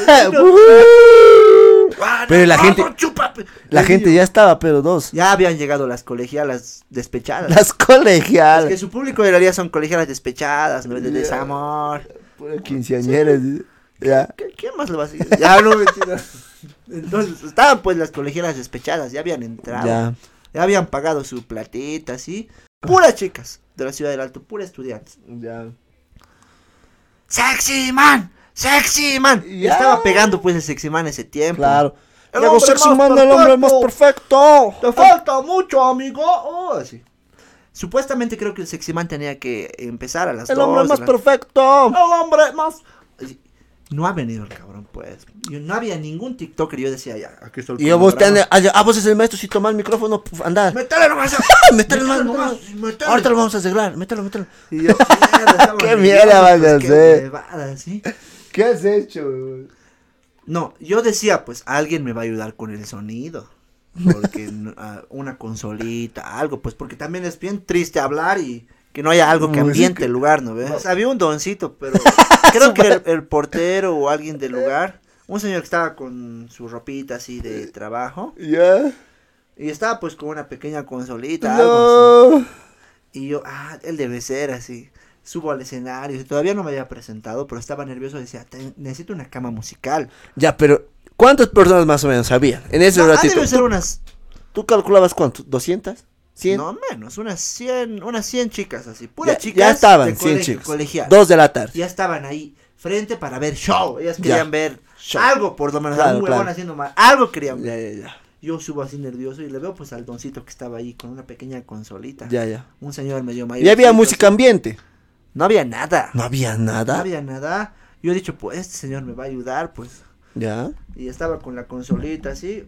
Pero la gente- La gente ya estaba, pero dos. Ya habían llegado las colegialas despechadas. Las Es que su público de día son colegialas despechadas, ¿no? de desamor. Pura quinceañeras. Ya. ¿Qué, ¿Quién más lo va a seguir? Ya no, mentira. Entonces, estaban pues las colegialas despechadas, ya habían entrado. Ya, Ya. habían pagado su platita, así. Puras chicas de la ciudad del Alto, puras estudiantes. Ya. ¡Sexy man! ¡Sexy man! Y Ya. estaba pegando pues el sexy man ese tiempo. Claro. El hombre sexy más man, el hombre más perfecto. Te falta mucho, amigo. Oh, así. Supuestamente creo que el sexy man tenía que empezar a las El hombre de más la- perfecto. El hombre más. No ha venido el cabrón, pues. Yo, no había ningún TikToker. y Yo decía, ya, aquí está el Y yo vos te cronograma. ande- ah, vos es el maestro, si toma el micrófono, puf, anda. Métele nomás. Más, nomás. Ahorita lo vamos a arreglar, mételo, mételo. Y yo, ¿Qué mierda vas a pues, qué hacer? ¿Qué has hecho? No, yo decía, pues alguien me va a ayudar con el sonido. Porque ah, una consolita, algo, pues porque también es bien triste hablar y que no haya algo que Música. ambiente el lugar, ¿no ves? Había un doncito, pero creo que el, el portero o alguien del lugar, un señor que estaba con su ropita así de trabajo Ya. y estaba pues con una pequeña consolita, algo así. No. Y yo, ah, él debe ser así. Subo al escenario, y todavía no me había presentado, pero estaba nervioso, decía, "Te- necesito una cama musical. Ya, pero ¿cuántas personas más o menos habían en ese Ah, ratito? debe ser ¿Tú, unas tú calculabas cuánto? ¿200? ¿100? No menos, unas 100, unas 100 chicas así, puras ya, chicas. ya estaban de 100 colegio, chicos. colegial. Dos de la tarde. Ya estaban ahí, frente para ver show. Ellas Ya. querían ver Show. algo, por lo menos, Claro, algún huevón claro. haciendo mal. Algo querían ver. ya, ya. Yo subo así nervioso y le veo pues al doncito que estaba ahí con una pequeña consolita. Ya, ya. Un señor medio mayor. Y había música ambiente. No había nada. No había No nada. había nada. Yo he dicho, pues este señor me va a ayudar, pues. Ya. Y estaba con la consolita así.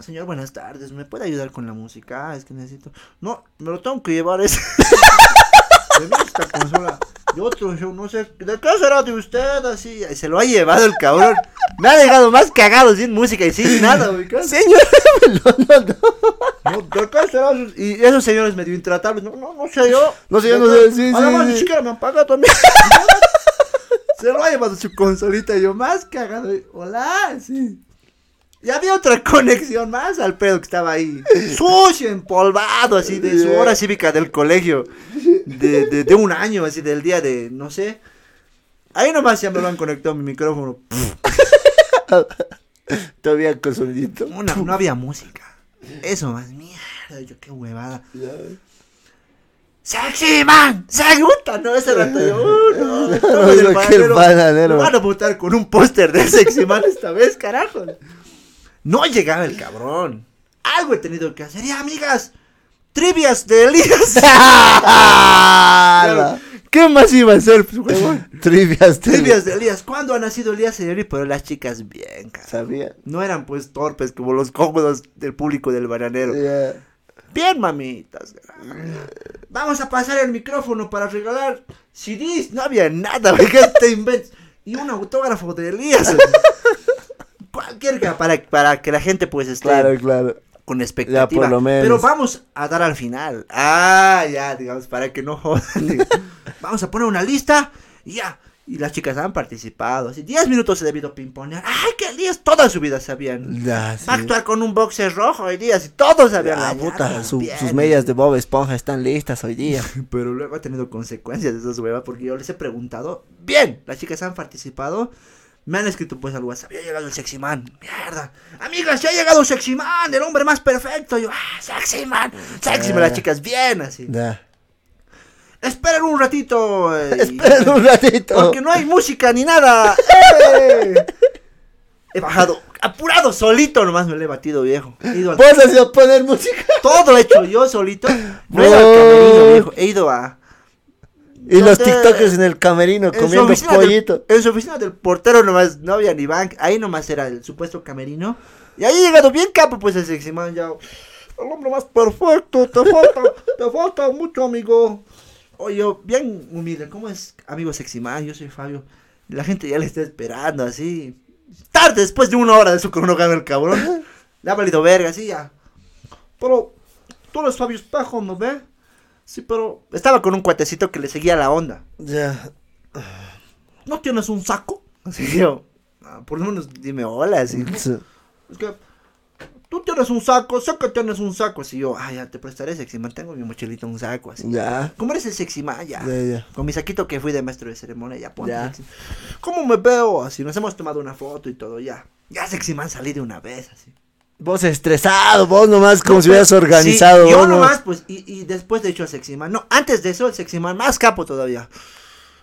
Señor, buenas tardes, ¿me puede ayudar con la música? Ah, es que necesito. No, me lo tengo que llevar ese. de mí esta consola. De otro show, no sé. ¿De qué será de usted? Así. Se lo ha llevado el cabrón. Me ha dejado más cagado sin música y sin nada, güey. Señor, no, no, no. ¿de qué será su- Y esos señores medio intratables. No, no, no sé yo. No sé yo, ¿De no sé, sí, Además, ni siquiera me han pagado mí. Se lo ha llevado su consolita y yo más cagado. Hola, sí. Y había otra conexión más al pedo que estaba ahí. Sucio, empolvado, así, de su hora cívica del colegio. De, de, de un año, así, del día de, no sé. Ahí nomás ya me lo han conectado mi micrófono. Todavía con sonidito. Una, no había música. Eso más, mierda, yo qué huevada. ¡Sexy man! ¡Se gusta! No, ese rato yo, uh, no, No, no, un póster de Sexy man esta vez, carajo. No llegaba el cabrón. Algo he tenido que hacer. Y amigas, trivias de Elías. ¿Qué más iba a hacer, pues? Trivias, Trivias de Elías. ¿Cuándo ha nacido Elías Señori? Pero las chicas bien, cara. Sabía. No eran pues torpes como los cómodos del público del bananero. Ya. Bien, mamitas. Vamos a pasar el micrófono para regalar CDs. No había nada, güey, ¿qué te inventas? Y un autógrafo de Elías. Cualquier para, para que la gente pues esté Claro, claro. con expectativa. Ya, por lo menos. Pero vamos a dar al final. Ah, ya, digamos, para que no jodan. vamos a poner una lista y ya. Y las chicas han participado. Así, 10 minutos he debido pimponear. ¡Ay, qué Elías! Toda su vida sabían. Ya, sí. Va a actuar con un boxer rojo hoy día. Y todos sabían la puta, yarda, su- bien. sus medias de Bob Esponja están listas hoy día. Pero luego ha tenido consecuencias de esas huevas porque yo les he preguntado. Bien, las chicas han participado. Me han escrito pues al WhatsApp. Ya ha llegado el sexy man. Mierda. Amigas, ya ha llegado sexy man. El hombre más perfecto. Yo, ah, sexy man. Sexy man. Las chicas bien así. Esperen un ratito. eh, Esperen un ratito. Porque no hay música ni nada. ¡Eh! He bajado. Apurado solito nomás me lo he batido viejo. He ido al ¿Vos has ido a poner música? todo hecho yo solito. No he ido al camerino, viejo. He ido a. Y los. TikTokers en el camerino comiendo del- pollito. en su oficina del portero nomás no había ni bank. Ahí nomás era el supuesto camerino. Y ahí llegado bien capo, pues el sexy man ya. El hombre más perfecto. Te falta, te falta mucho, amigo. Oye, bien humilde. ¿Cómo es, amigo sexy man? Yo soy Fabio. La gente ya le está esperando así. Tarde, después de una hora de su cronograma el cabrón. Le ha valido verga, así ya. Pero, tú eres Fabio Espejo, ¿no ve? Sí, pero estaba con un cuatecito que le seguía la onda. Ya. ¿No tienes un saco? Así yo, "Ah, por lo menos dime hola, así. Sí. Es que, tú tienes un saco, sé que tienes un saco. Así yo, ah, ya te prestaré sexy man, tengo en mi mochilita un saco, así. Ya. ¿Cómo eres el sexy man? Ya. Ya, ya. Con mi saquito que fui de maestro de ceremonia, ya ponte Ya. sexy. ¿Cómo me veo? Así, nos hemos tomado una foto y todo, ya. Ya sexy man salí de una vez, así. Vos estresado, vos nomás como No, si hubieras pues, organizado. sí, yo vos no- nomás, pues, y, y después de hecho el sexy man. No, antes de eso, el sexy man más capo todavía.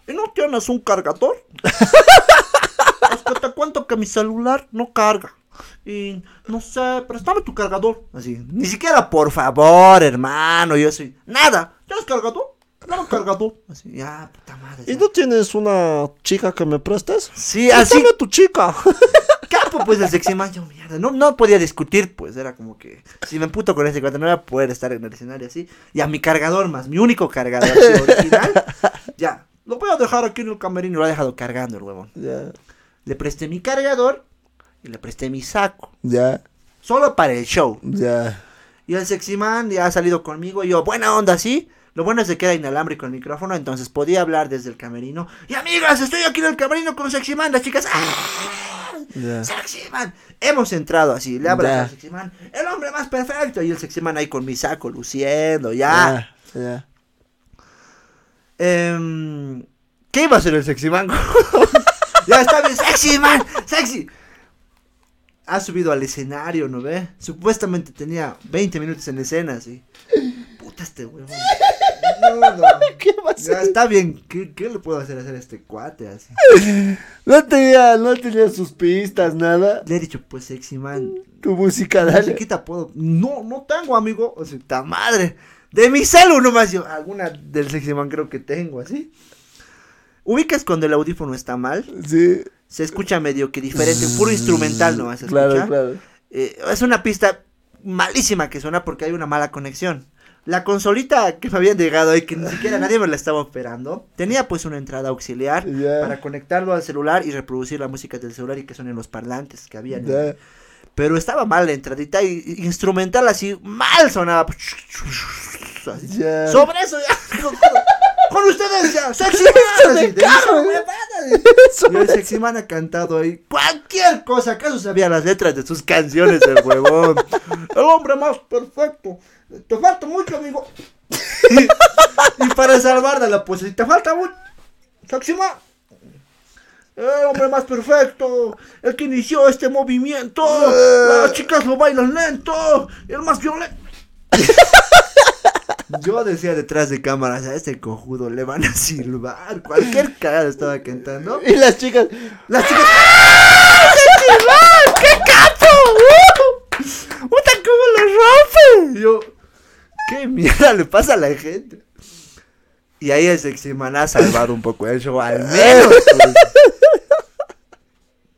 ¿Y no tienes un cargador? es que te cuento que mi celular no carga. Y no sé, préstame tu cargador. Así, ni siquiera por favor, hermano, yo soy. Nada, ¿tienes cargador? Un cargador. Así, ya, puta madre. ¿Y ya. no tienes una chica que me prestes? Sí, así. Tu chica. Capo, pues el sexy man, yo mierda, no, no podía discutir, pues era como que si me emputo con ese cuate no iba a poder estar en el escenario así. Y a mi cargador más, mi único cargador así, original, ya, lo voy a dejar aquí en el camerino, lo ha dejado cargando el huevón. ya. Le presté mi cargador y le presté mi saco, Ya. solo para el show. Ya. Y el sexy man ya ha salido conmigo y yo, buena onda, sí. Lo bueno es que queda inalámbrico el micrófono, entonces podía hablar desde el camerino. Y amigas, estoy aquí en el camerino con sexy man, las chicas. ¡ah! Sexy man. Hemos entrado así, le abrazó Ya. al sexy man. El hombre más perfecto. Y el sexy man ahí con mi saco luciendo, ya. Ya. Em, ¿Qué iba a hacer el sexy man? ya está bien, sexy man, sexy. Ha subido al escenario, ¿no ve? Supuestamente tenía 20 minutos en escena, así. Puta este huevón. No, no. ¿Qué va a Ya está bien, ¿qué, qué le puedo hacer hacer a este cuate así? No tenía, no tenía sus pistas, nada. Le he dicho, pues sexy man, Tu música, ¿Qué dale. chiquita puedo? No, no tengo, amigo. O sea, ta madre. De mi celu nomás yo. Alguna del sexy man creo que tengo, así. Ubicas cuando el audífono está mal. Sí. Se escucha medio que diferente. Puro instrumental nomás se escucha. Claro, claro. Eh, es una pista malísima que suena porque hay una mala conexión. La consolita que me habían llegado ahí, que ni siquiera nadie me la estaba operando, tenía pues una entrada auxiliar para conectarlo al celular y reproducir la música del celular y que suenen los parlantes que había. Pero estaba mal la entradita y, y instrumental así, mal sonaba. Así. Sobre eso ya. Con, con ustedes ya. Sexy de carro, mis ¿eh? huevadas, Y el sexy man ha cantado ahí cualquier cosa. ¿Acaso sabía las letras de sus canciones, el huevón? El hombre más perfecto. Te falta mucho, amigo. y para salvar de la posición, te falta mucho. Sexy man. El hombre más perfecto, el que inició este movimiento, las chicas lo bailan lento, el más violento. Yo decía detrás de cámaras, a este cojudo le van a silbar. Cualquier cagada estaba cantando. Y las chicas. Las chicas. ¡Qué capo! ¡Uh! ¡Puta, cómo lo rompe! Y yo, ¿qué mierda le pasa a la gente? Y ahí el sexy man ha salvado un poco el show, al menos. pues.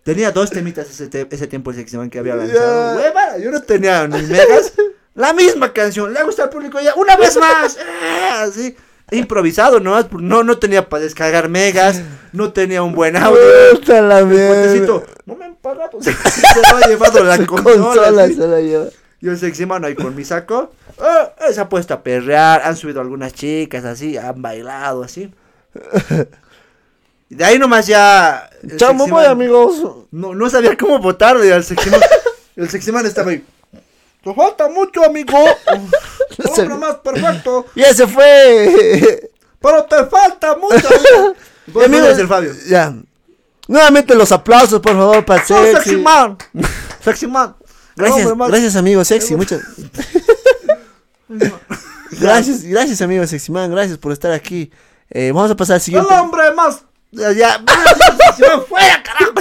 Tenía dos temitas ese, te- ese tiempo el sexy man que había lanzado. Ya. Huevada, yo no tenía ni megas. La misma canción, le gusta al público ya, una vez más. Así. Improvisado, ¿no? No, no tenía para descargar megas, no tenía un buen audio. La El no me han pagado. Se, lo ha llevado la consola. Se la lleva. Y el sexy man ahí con mi saco. eh, se ha puesto a perrear. Han subido algunas chicas así. Han bailado así. Y de ahí nomás ya. el Chamo, amigos. No, no sabía cómo votarle al sexy man. El sexy man estaba ahí. Te falta mucho, amigo. Hombre más perfecto. Y ese fue. Pero te falta mucho. Vos amigos, el Fabio. Ya. Nuevamente los aplausos, por favor, para Sexy. sexy man. Sexy man. Gracias, Hombre gracias amigo Sexy, muchas. gracias, gracias amigo Sexy Man, gracias por estar aquí. Eh, vamos a pasar al El siguiente. hombre más. Ya, ya. se fuera, carajo.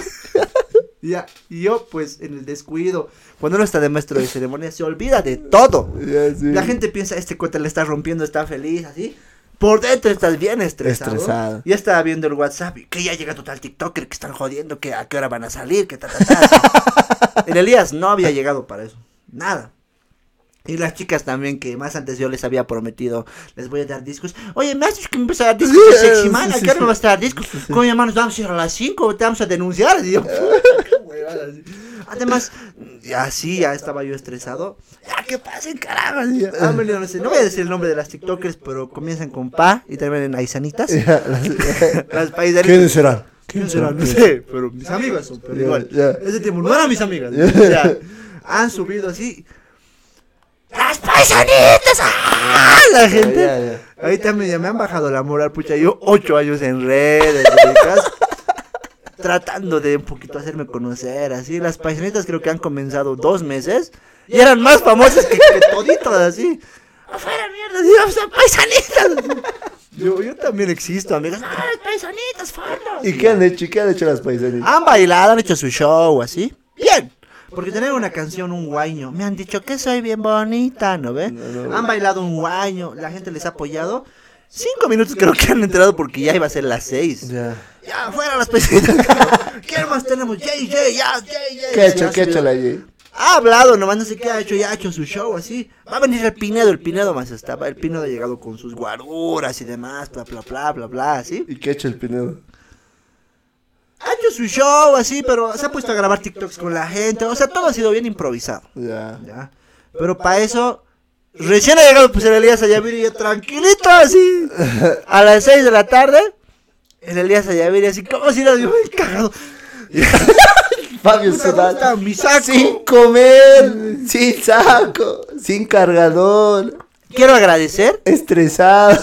Ya, y yo, pues, en el descuido, cuando uno está de maestro de ceremonia, se olvida de todo. Sí. La gente piensa, este cuate le está rompiendo, está feliz, así. Por dentro estás bien estresado. Estresado. Ya estaba viendo el WhatsApp, y que ya llega total TikToker, que están jodiendo, que a qué hora van a salir, que ta, ta, ta. El Elías no había llegado para eso. Nada. Y las chicas también, que más antes yo les había prometido, les voy a dar discos. Oye, me has dicho que me vas a dar discos Sí, sexy man, ¿a qué hora me vas a dar discos? Con mi hermano vamos a ir a las 5, te vamos a denunciar. Y yo, Además, ya sí, ya estaba yo estresado. Ya, que pasen, carajo. Ah, me no sé, no voy a decir el nombre de las TikTokers, pero comienzan con pa y terminan en aizanitas. Ya, las- Las paisanitas. ¿Quiénes serán? ¿Quién será? No sé, pero mis amigas son, pero igual. ya. Ese tiempo no eran mis amigas. Ya. O sea, han subido así. ¡Las paisanitas! ¡Ah! La gente. También ya me han bajado la moral, pucha. Yo ocho años en redes, dedicas, tratando de un poquito hacerme conocer. Así, las paisanitas creo que han comenzado dos meses y eran más famosas que, que toditos, así. Afuera, mierda, Dios, paisanitas. Yo, yo también existo, amigas. ¡Ah, las paisanitas, fardos! ¿Y qué han hecho? ¿Qué han hecho las paisanitas? Han bailado, han hecho su show, así. Bien. Porque tener una canción, un guaño. Me han dicho que soy bien bonita, ¿no ve? No, no. Han bailado un guaño, la gente les ha apoyado. Cinco minutos creo que han entrado porque ya iba a ser las seis. Ya. Ya, fuera las pesitas. ¿Qué más tenemos? JJ, ya, JJ. ¿Qué ha hecho? ¿Qué ha hecho la J? Ha hablado, nomás no sé qué ha hecho, ya ha hecho su show así. Va a venir el Pinedo, el Pinedo más estaba. El Pinedo ha llegado con sus guaruras y demás, bla, bla, bla, bla, bla, así. ¿Y qué ha hecho el Pinedo? Ha hecho su show así, pero se ha puesto a grabar TikToks con la gente. O sea, todo ha sido bien improvisado. Ya. ¿ya? Pero para eso, recién ha llegado pues el Elías Ayaviri ya tranquilito así. A las 6 de la tarde, el Elías Ayaviri así, como si era yo bien cagado. Fabio Puta, ¿dónde Sudal. mi saco? Sin comer, sin saco, sin cargador, Quiero agradecer. estresado.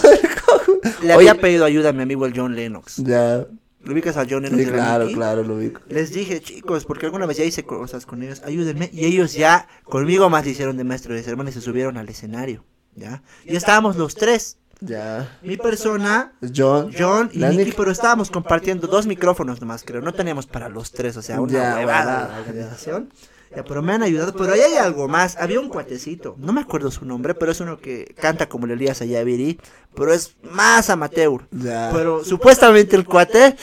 Le había pedido ayuda a mi amigo el John Lennox. Ya. ¿Lo ubicas a John Lennox? Sí, claro, claro, lo ubico. Les dije, chicos, porque alguna vez ya hice cosas con ellos, ayúdenme. Y ellos ya, conmigo más hicieron de maestro de sermón y se subieron al escenario. ¿Ya? Y estábamos los tres. Ya. Mi persona, John. John y Nicky, Nick. pero estábamos compartiendo dos micrófonos nomás, creo. No teníamos para los tres, o sea, una Ya, huevada la organización. Ya, pero me han ayudado, pero ahí hay algo más. Había un cuatecito, no me acuerdo su nombre, pero es uno que canta como el Elías Ayaviri, pero es más amateur. Ya. Pero supuestamente el cuate,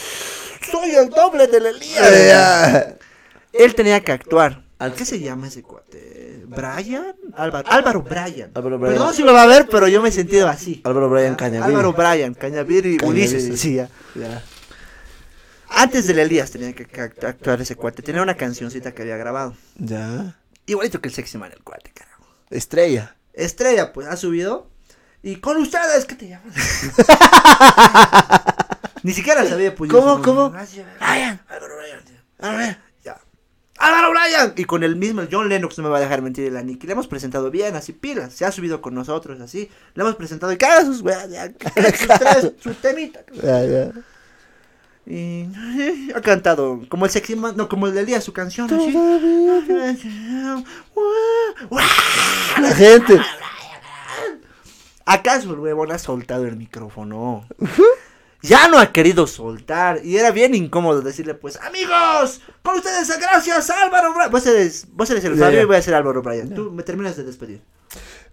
soy el doble del Elías. Él tenía que actuar. ¿Qué se llama ese cuate? ¿Brian? Álvaro, Álvaro Bryan. Álvaro Bryan. Perdón si lo va a ver, pero yo me he sentido así. Álvaro Bryan Cañavir. Álvaro Bryan, Cañavir y Cañavir. Ulises, así ya. Ya. Antes del Elías tenía que, que act- actuar ese cuate. Tenía una cancioncita que había grabado. Ya. Igualito que el Sexy Man, el cuate, carajo. Estrella. Estrella, pues, ha subido. Y con ustedes, ¿qué te llamas? Ni siquiera sabía, pues. ¿Cómo, cómo? Gracias, Ryan. Álvaro Bryan. Álvaro Bryan. Y con el mismo John Lennox no me va a dejar mentir la Nicky. Le hemos presentado bien, así pilas. Se ha subido con nosotros, así. Le hemos presentado y haga sus weas, ya. sus tres, su temita. Ya, ya. Y ha cantado como el sexy man, no, como el de Elías, su canción así. La gente. ¿Acaso el huevón ha soltado el micrófono? Ya no ha querido soltar. Y era bien incómodo decirle, pues, amigos, con ustedes, gracias, Álvaro Bryan. Vos eres, vos eres el Ya, Fabio ya. y voy a ser Álvaro Bryan. Tú me terminas de despedir.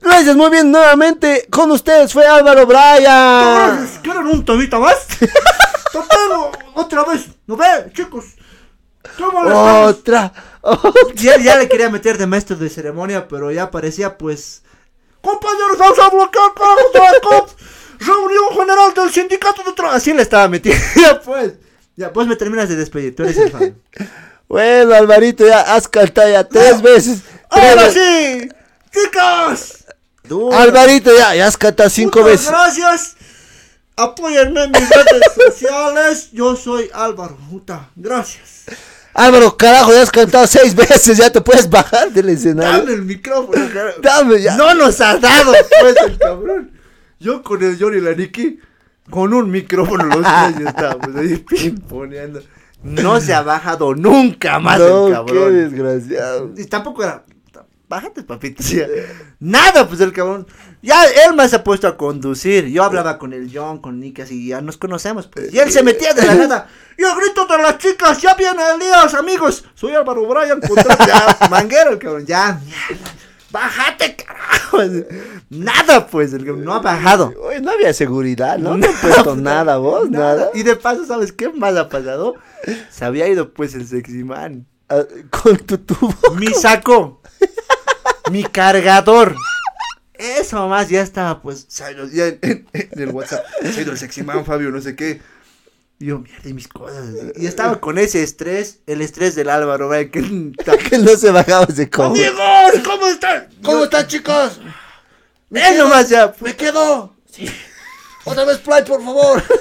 Gracias, muy bien. Nuevamente con ustedes fue Álvaro Bryan. ¿Quieren un tomito más? Otra vez. ¿No ve, chicos? Otra. otra. Y él ya le quería meter de maestro de ceremonia, pero ya parecía pues. Compañeros, vamos a bloquear COP. Reunión general del sindicato de trabajo. Así le estaba metiendo. ya pues. Ya, pues me terminas de despedir. Tú eres el fan. Bueno, Alvarito, ya has cantado ya tres veces. Tres ¡Ahora veces. sí! ¡Chicos! Duro. Alvarito, ya, ya has cantado cinco Muchas veces. gracias. Apóyenme en mis redes sociales. Yo soy Álvaro. Puta. Gracias. Álvaro, carajo, ya has cantado seis veces. Ya te puedes bajar del escenario. Dame el micrófono, carajo. Dame ya. No nos ha dado, pues, el cabrón. Yo con el Johnny y la Nikki, con un micrófono los tres estábamos ahí pimponeando. No se ha bajado nunca más no, el qué cabrón. desgraciado. Y tampoco era. Bájate, papito. sí. Nada, pues el cabrón. Ya él más se ha puesto a conducir. Yo hablaba con el John, con Nicky, así ya nos conocemos. Pues. Y él se metía de la nada. Yo grito de las chicas, ya viene Elías, amigos. Soy Álvaro Bryan. contra- Ya, manguero el cabrón, ya. Bájate, carajo. Nada, pues, el no ha bajado. Oye, no había seguridad, ¿no? No he puesto nada, vos, nada. Y de paso, ¿sabes qué más ha pasado? Se había ido, pues, el sexy man. Ah, Con tu tubo. mi saco, mi cargador. Eso más ya estaba, pues, ya en, en- en el WhatsApp. Se ha ido el sexy man, Fabio, no sé qué. Y yo, mierda, y mis cosas. Y estaba con ese estrés, el estrés del Álvaro, vaya, que que no se bajaba ese cojo. Amigos, ¿cómo están? ¿Cómo están, chicos? Él nomás ya, me quedo. Otra vez, Pride, por favor.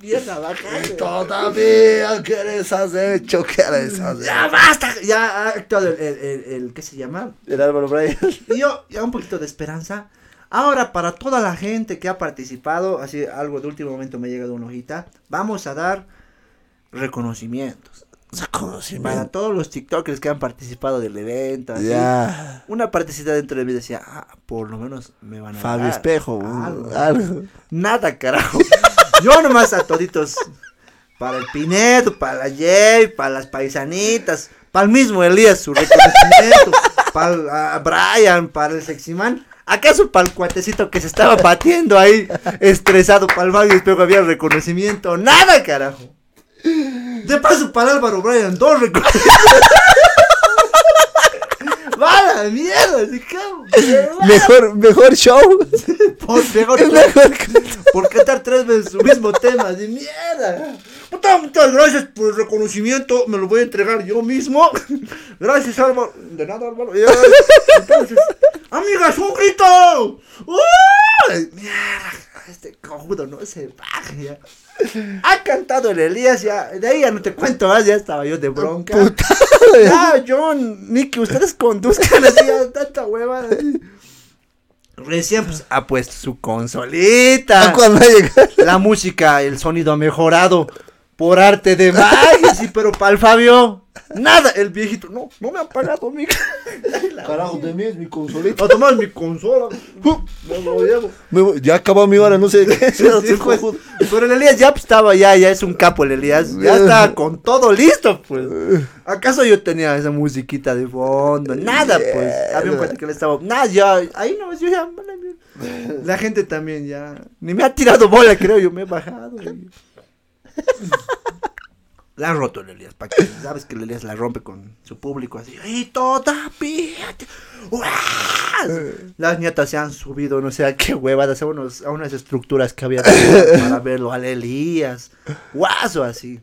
Mierda, bájate. Todavía, ¿qué les has hecho? ¿Qué les has Ya hecho? basta, ya ha actuado el, el, el, el- ¿qué se llama? El Álvaro Bryan. Y yo, ya un poquito de esperanza. Ahora, para toda la gente que ha participado, así algo de último momento me llega de una hojita, vamos a dar reconocimientos. Para todos los TikTokers que han participado del evento. así. Ya. Una partecita dentro de mí decía, ah, por lo menos me van a Fabio dar Espejo. algo". Algo. Nada, carajo. Yo nomás a toditos. Para el Pineto, para la Jay, para las paisanitas, para el mismo Elías, su reconocimiento, para Brian, para el Seximan. ¿Acaso para el cuatecito que se estaba batiendo ahí, estresado, para el Fabio Espejo había reconocimiento? Nada, carajo. De paso, para Álvaro Brian, dos reconocimientos. ¡Va la mierda! así que- Mejor, mejor show. Por, mejor, Es mejor por cantar tres veces su mismo tema, de mierda. Puta, muchas gracias por el reconocimiento, me lo voy a entregar yo mismo. Gracias, Álvaro. De nada, Álvaro. Entonces, amigas, un grito. Mierda, este cojudo no se baja. Ha cantado el Elías, ya. De ahí ya no te cuento más, ya estaba yo de bronca. Ya, John, Nicky, ustedes conduzcan así, ya, tanta hueva. Recién pues, ha puesto su consolita. Ah, Cuando. La música, el sonido ha mejorado por arte de magia, sí, pero para el Fabio, nada. El viejito, no, no me han pagado mi. Carajo de mí es mi consolita. A tomar mi consola. Me lo llevo. Me voy- ya acabó mi hora, no sé qué. Sí, pues, pero el Elías ya estaba, ya, ya es un capo el Elías. Ya estaba con todo listo, pues. ¿Acaso yo tenía esa musiquita de fondo? Nada, pues. Había un que le estaba. Nada, ya. Ahí no, yo ya. La gente también ya. Ni me ha tirado bola, creo. Yo me he bajado. y- La ha roto el Elías, pa' que sabes que el Elías la rompe con su público así. ¡Y todavía! Las nietas se han subido, no sé a qué huevadas, a, unos, a unas estructuras que había para verlo al Elías. Guaso así.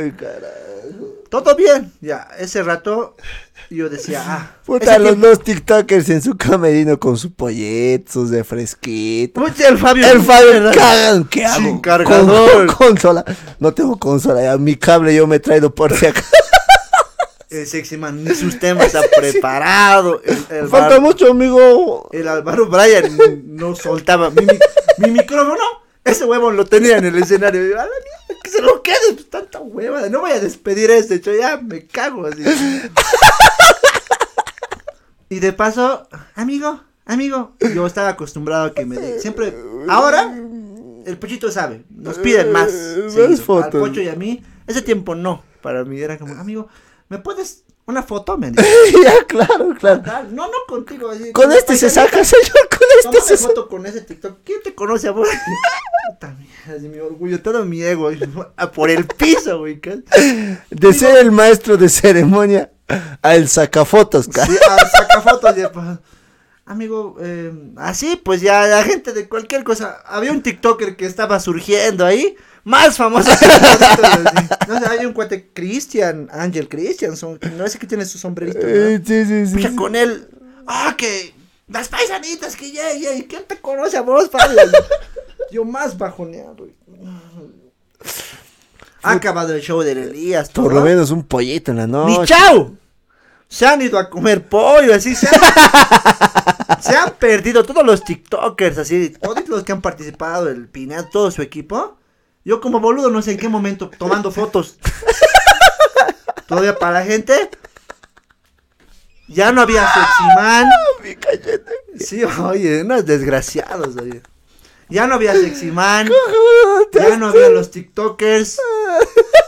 Ay, carajo. Todo bien, ya, ese rato yo decía, ah, Puta, los tiempo- dos TikTokers en su camerino con sus de fresquito. Pucha, el Fabio. El Fabio cagan, ¿qué hago? Sin cargador. Con- consola. No tengo consola, ya mi cable yo me he traído por si acaso. El sexy man, ni sus temas está preparado. El, el Falta bar- mucho, amigo. el Álvaro Bryan no soltaba mi, mi- mi micrófono. Ese huevo lo tenía en el escenario. A la mierda, que se lo quede, pues, tanta hueva. No voy a despedir a este, hecho ya me cago así. Y de paso, amigo, amigo, yo estaba acostumbrado a que me de- siempre, ahora, el pochito sabe, nos piden más. Eh, más seguido. Al fotos. pocho y a mí, ese tiempo no, para mí era como, amigo, ¿me puedes una foto? Me dijo. ya, claro, claro. No, no contigo. Así, Con este se saca, señor, con este se foto con ese TikTok. ¿Quién te conoce? Puta mierda, así mi orgullo, todo mi ego. a por el piso, güey. De ser el maestro de ceremonia a el sacafotos, ca- Sí, ah, saca fotos y pues, Amigo, eh, así pues ya la gente de cualquier cosa. Había un TikToker que estaba surgiendo ahí. Más así. No sé, hay un cuate Christian, Ángel Christianson, no sé que tiene su sombrerito. ¿no? Eh, sí, sí, sí. Pucha, sí. con él. Ah, que. Las paisanitas que ya, ya. ¿y ¿Quién te conoce a vos, Pablo? Yo más bajoneado. Ha acabado el show del Elías. Por lo menos un pollito en la ¡Ni noche. chao! Se han ido a comer pollo, así se han, se han perdido todos los TikTokers, así, todos los que han participado, el Pineda, todo su equipo. Yo como boludo no sé en qué momento tomando fotos. Todavía para la gente. Ya no había Seximan. Mi cachete. Sí, oye, unos desgraciados, oye. Ya no había Seximan. Ya no había los TikTokers.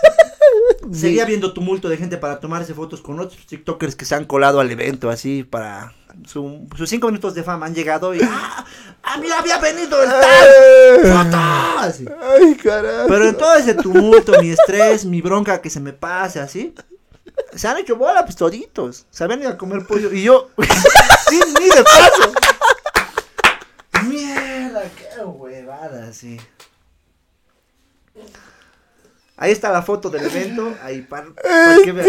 Seguía habiendo tumulto de gente para tomarse fotos con otros TikTokers que se han colado al evento así para su- sus cinco minutos de fama han llegado y ¡ah! ¡Ah, mira, había venido el tal! Así. Ay, carajo. Pero en todo ese tumulto, mi estrés, mi bronca que se me pase así, se han hecho bola pues toditos. Se habían ido a comer pollo y yo, sin ni de paso. Mierda, qué huevada, sí. Ahí está la foto del evento, ahí para, que vean.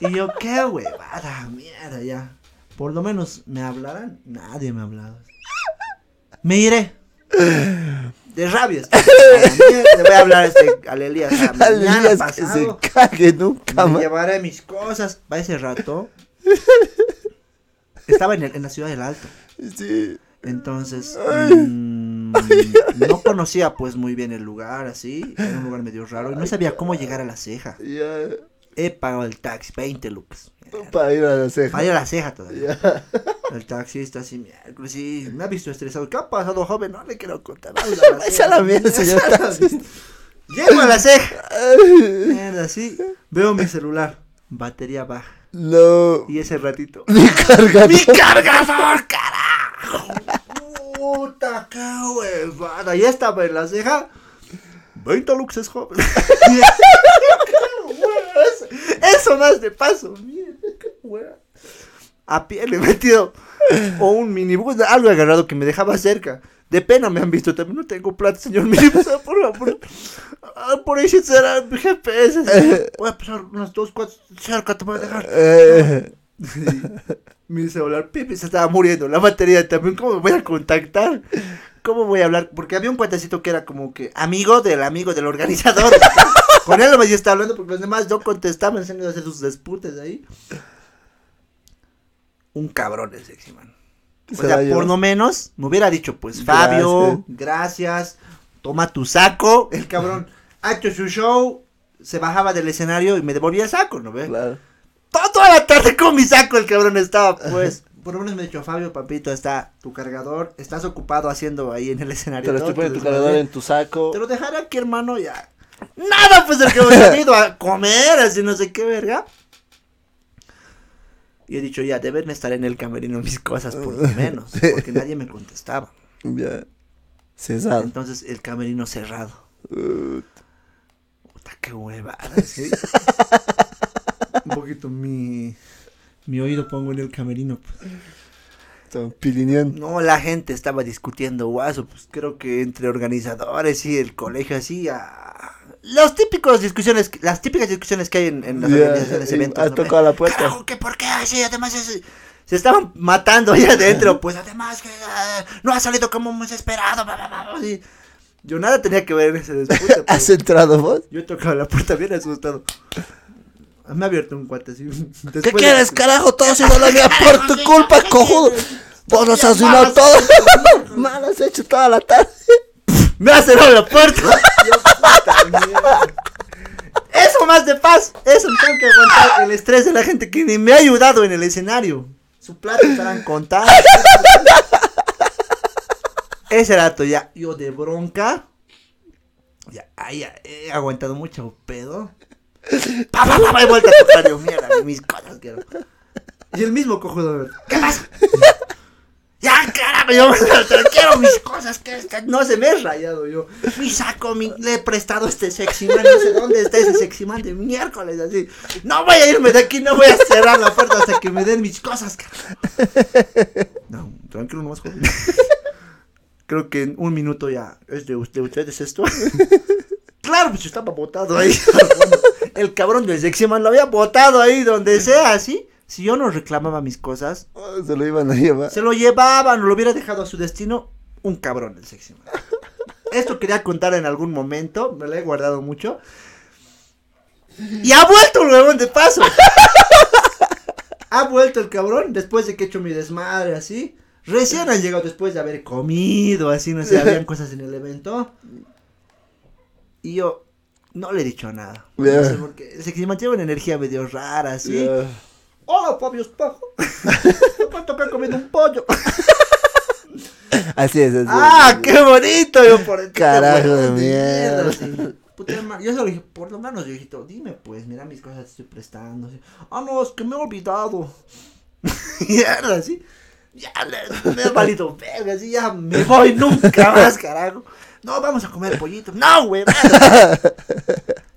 Y yo, qué huevada, mierda, ya. Por lo menos me hablarán. Nadie me ha hablado. Me iré. De rabia. estoy. Le voy a hablar a este al Elías. Elías que se cague nunca Me más. llevaré mis cosas. Va ese rato. Estaba en, el- en la ciudad del Alto. Sí. Entonces, mm, no conocía pues muy bien el lugar así. Era un lugar medio raro. Y no sabía cómo llegar a la ceja. Ya. He pagado el taxi, 20 lucas. Para ir a la ceja. Para ir a la ceja todavía. El taxista así, miércoles, sí, me ha visto estresado. ¿Qué ha pasado, joven? No le quiero contar. Vamos Vaya a la mierda, señor taxista. mierda. Llego a la ceja. Mierda, sí. Veo mi celular. Batería baja. No. Y ese ratito. Mi cargador. ¡Mi cargador, carajo! Puta, qué huevada. Ya estaba en la ceja. 20 luxes, joven. eso, más de paso. Mierda, qué hueva. A pie le he metido. O un minibús, algo agarrado que me dejaba cerca. De pena me han visto también. No tengo plata, señor minibús. ah, Por favor. Ah, Por ahí sí será mi GPS. Voy a pasar unas dos cuatro cerca, te voy a dejar. Eh. Mi celular, pipi, se estaba muriendo. La batería también, ¿cómo me voy a contactar? ¿Cómo voy a hablar? Porque había un cuatecito que era como que amigo del amigo del organizador. Con él no me estaba hablando porque los demás no contestaban, se ido a hacer sus disputes ahí. Un cabrón el sexy man. O Se sea, por lo menos me hubiera dicho, pues, Gracias. Fabio, gracias, toma tu saco. El cabrón ha hecho su show, se bajaba del escenario y me devolvía el saco, ¿no ves? claro. Toda, toda la tarde con mi saco el cabrón estaba, pues. Por lo menos me ha dicho, Fabio, papito, está tu cargador, estás ocupado haciendo ahí en el escenario. Te lo estoy poniendo tu cargador en tu saco. Te lo dejaré aquí, hermano, ya. Nada, pues el que hemos ido a comer, así no sé qué verga. Y he dicho, ya, deben estar en el camerino mis cosas, por lo menos, porque nadie me contestaba. Ya. Cesado. Entonces, el camerino cerrado. Puta, qué huevada, ¿sí? Un poquito mi, mi oído pongo en el camerino. pues. No, la gente estaba discutiendo guaso, pues creo que entre organizadores y el colegio así, a... los típicos discusiones, las típicas discusiones que hay en, en las Ya, organizaciones de eventos. has ¿no? tocado la puerta. Carajo, que por qué así, además es- se estaban matando ahí adentro, pues además que eh, no ha salido como hemos esperado, bla, bla, bla, así. Yo nada tenía que ver en ese disputa, pues. ¿Has entrado vos? Yo he tocado la puerta bien asustado. Me ha abierto un cuate así. ¿Qué de- quieres, carajo? Todo se la mía por tu culpa, cojudo. Vos nos has arruinado todo. Mal has hecho toda la tarde. Me ha cerrado la puerta. Yo, puta mierda. Eso más de paz. Eso tengo que aguantar el estrés de la gente que ni me ha ayudado en el escenario. Su plata estarán contando. Ese rato ya, yo de bronca. Ya, ay, ya, he aguantado mucho pedo. Pa, pa, pa, he vuelto a yo, mierda, mis cosas quiero. Y el mismo cojudo, ¿qué pasa? Ya, carajo, yo quiero mis cosas, que no se me he rayado yo. Mi saco, mi, le he prestado este sexy man, no sé dónde está ese sexy man de miércoles, así. No voy a irme de aquí, no voy a cerrar la puerta hasta que me den mis cosas, carajo. No, tranquilo, nomás joder. Creo que en un minuto ya, ¿es de, usted, ustedes esto? Claro, pues estaba botado ahí. El cabrón del sexy man lo había botado ahí donde sea, así. Si yo no reclamaba mis cosas, Oh, Se lo iban a llevar. se lo llevaban o lo hubiera dejado a su destino un cabrón el sexy man. Esto quería contar en algún momento, me lo he guardado mucho. Y ha vuelto el huevón de paso. ha vuelto el cabrón después de que he hecho mi desmadre así. Recién han llegado después de haber comido, así, no sé, habían cosas en el evento. Y yo no le he dicho nada. No Ya. sé por qué. El sexy man tiene una energía medio rara, así. Ya. Hola, Fabio Espejo. Me tocar comiendo un pollo. Así es, así ¡Ah, es. qué bonito! Yo por el Carajo de mierda. sí. Puta Yo se lo dije, por lo menos, viejito, dime pues, mira mis cosas te estoy prestando. así. Ah, no, es que me he olvidado. Mierda, así. Ya le- me he valido verga, así ya me voy nunca más, carajo. No, vamos a comer pollito. No, güey.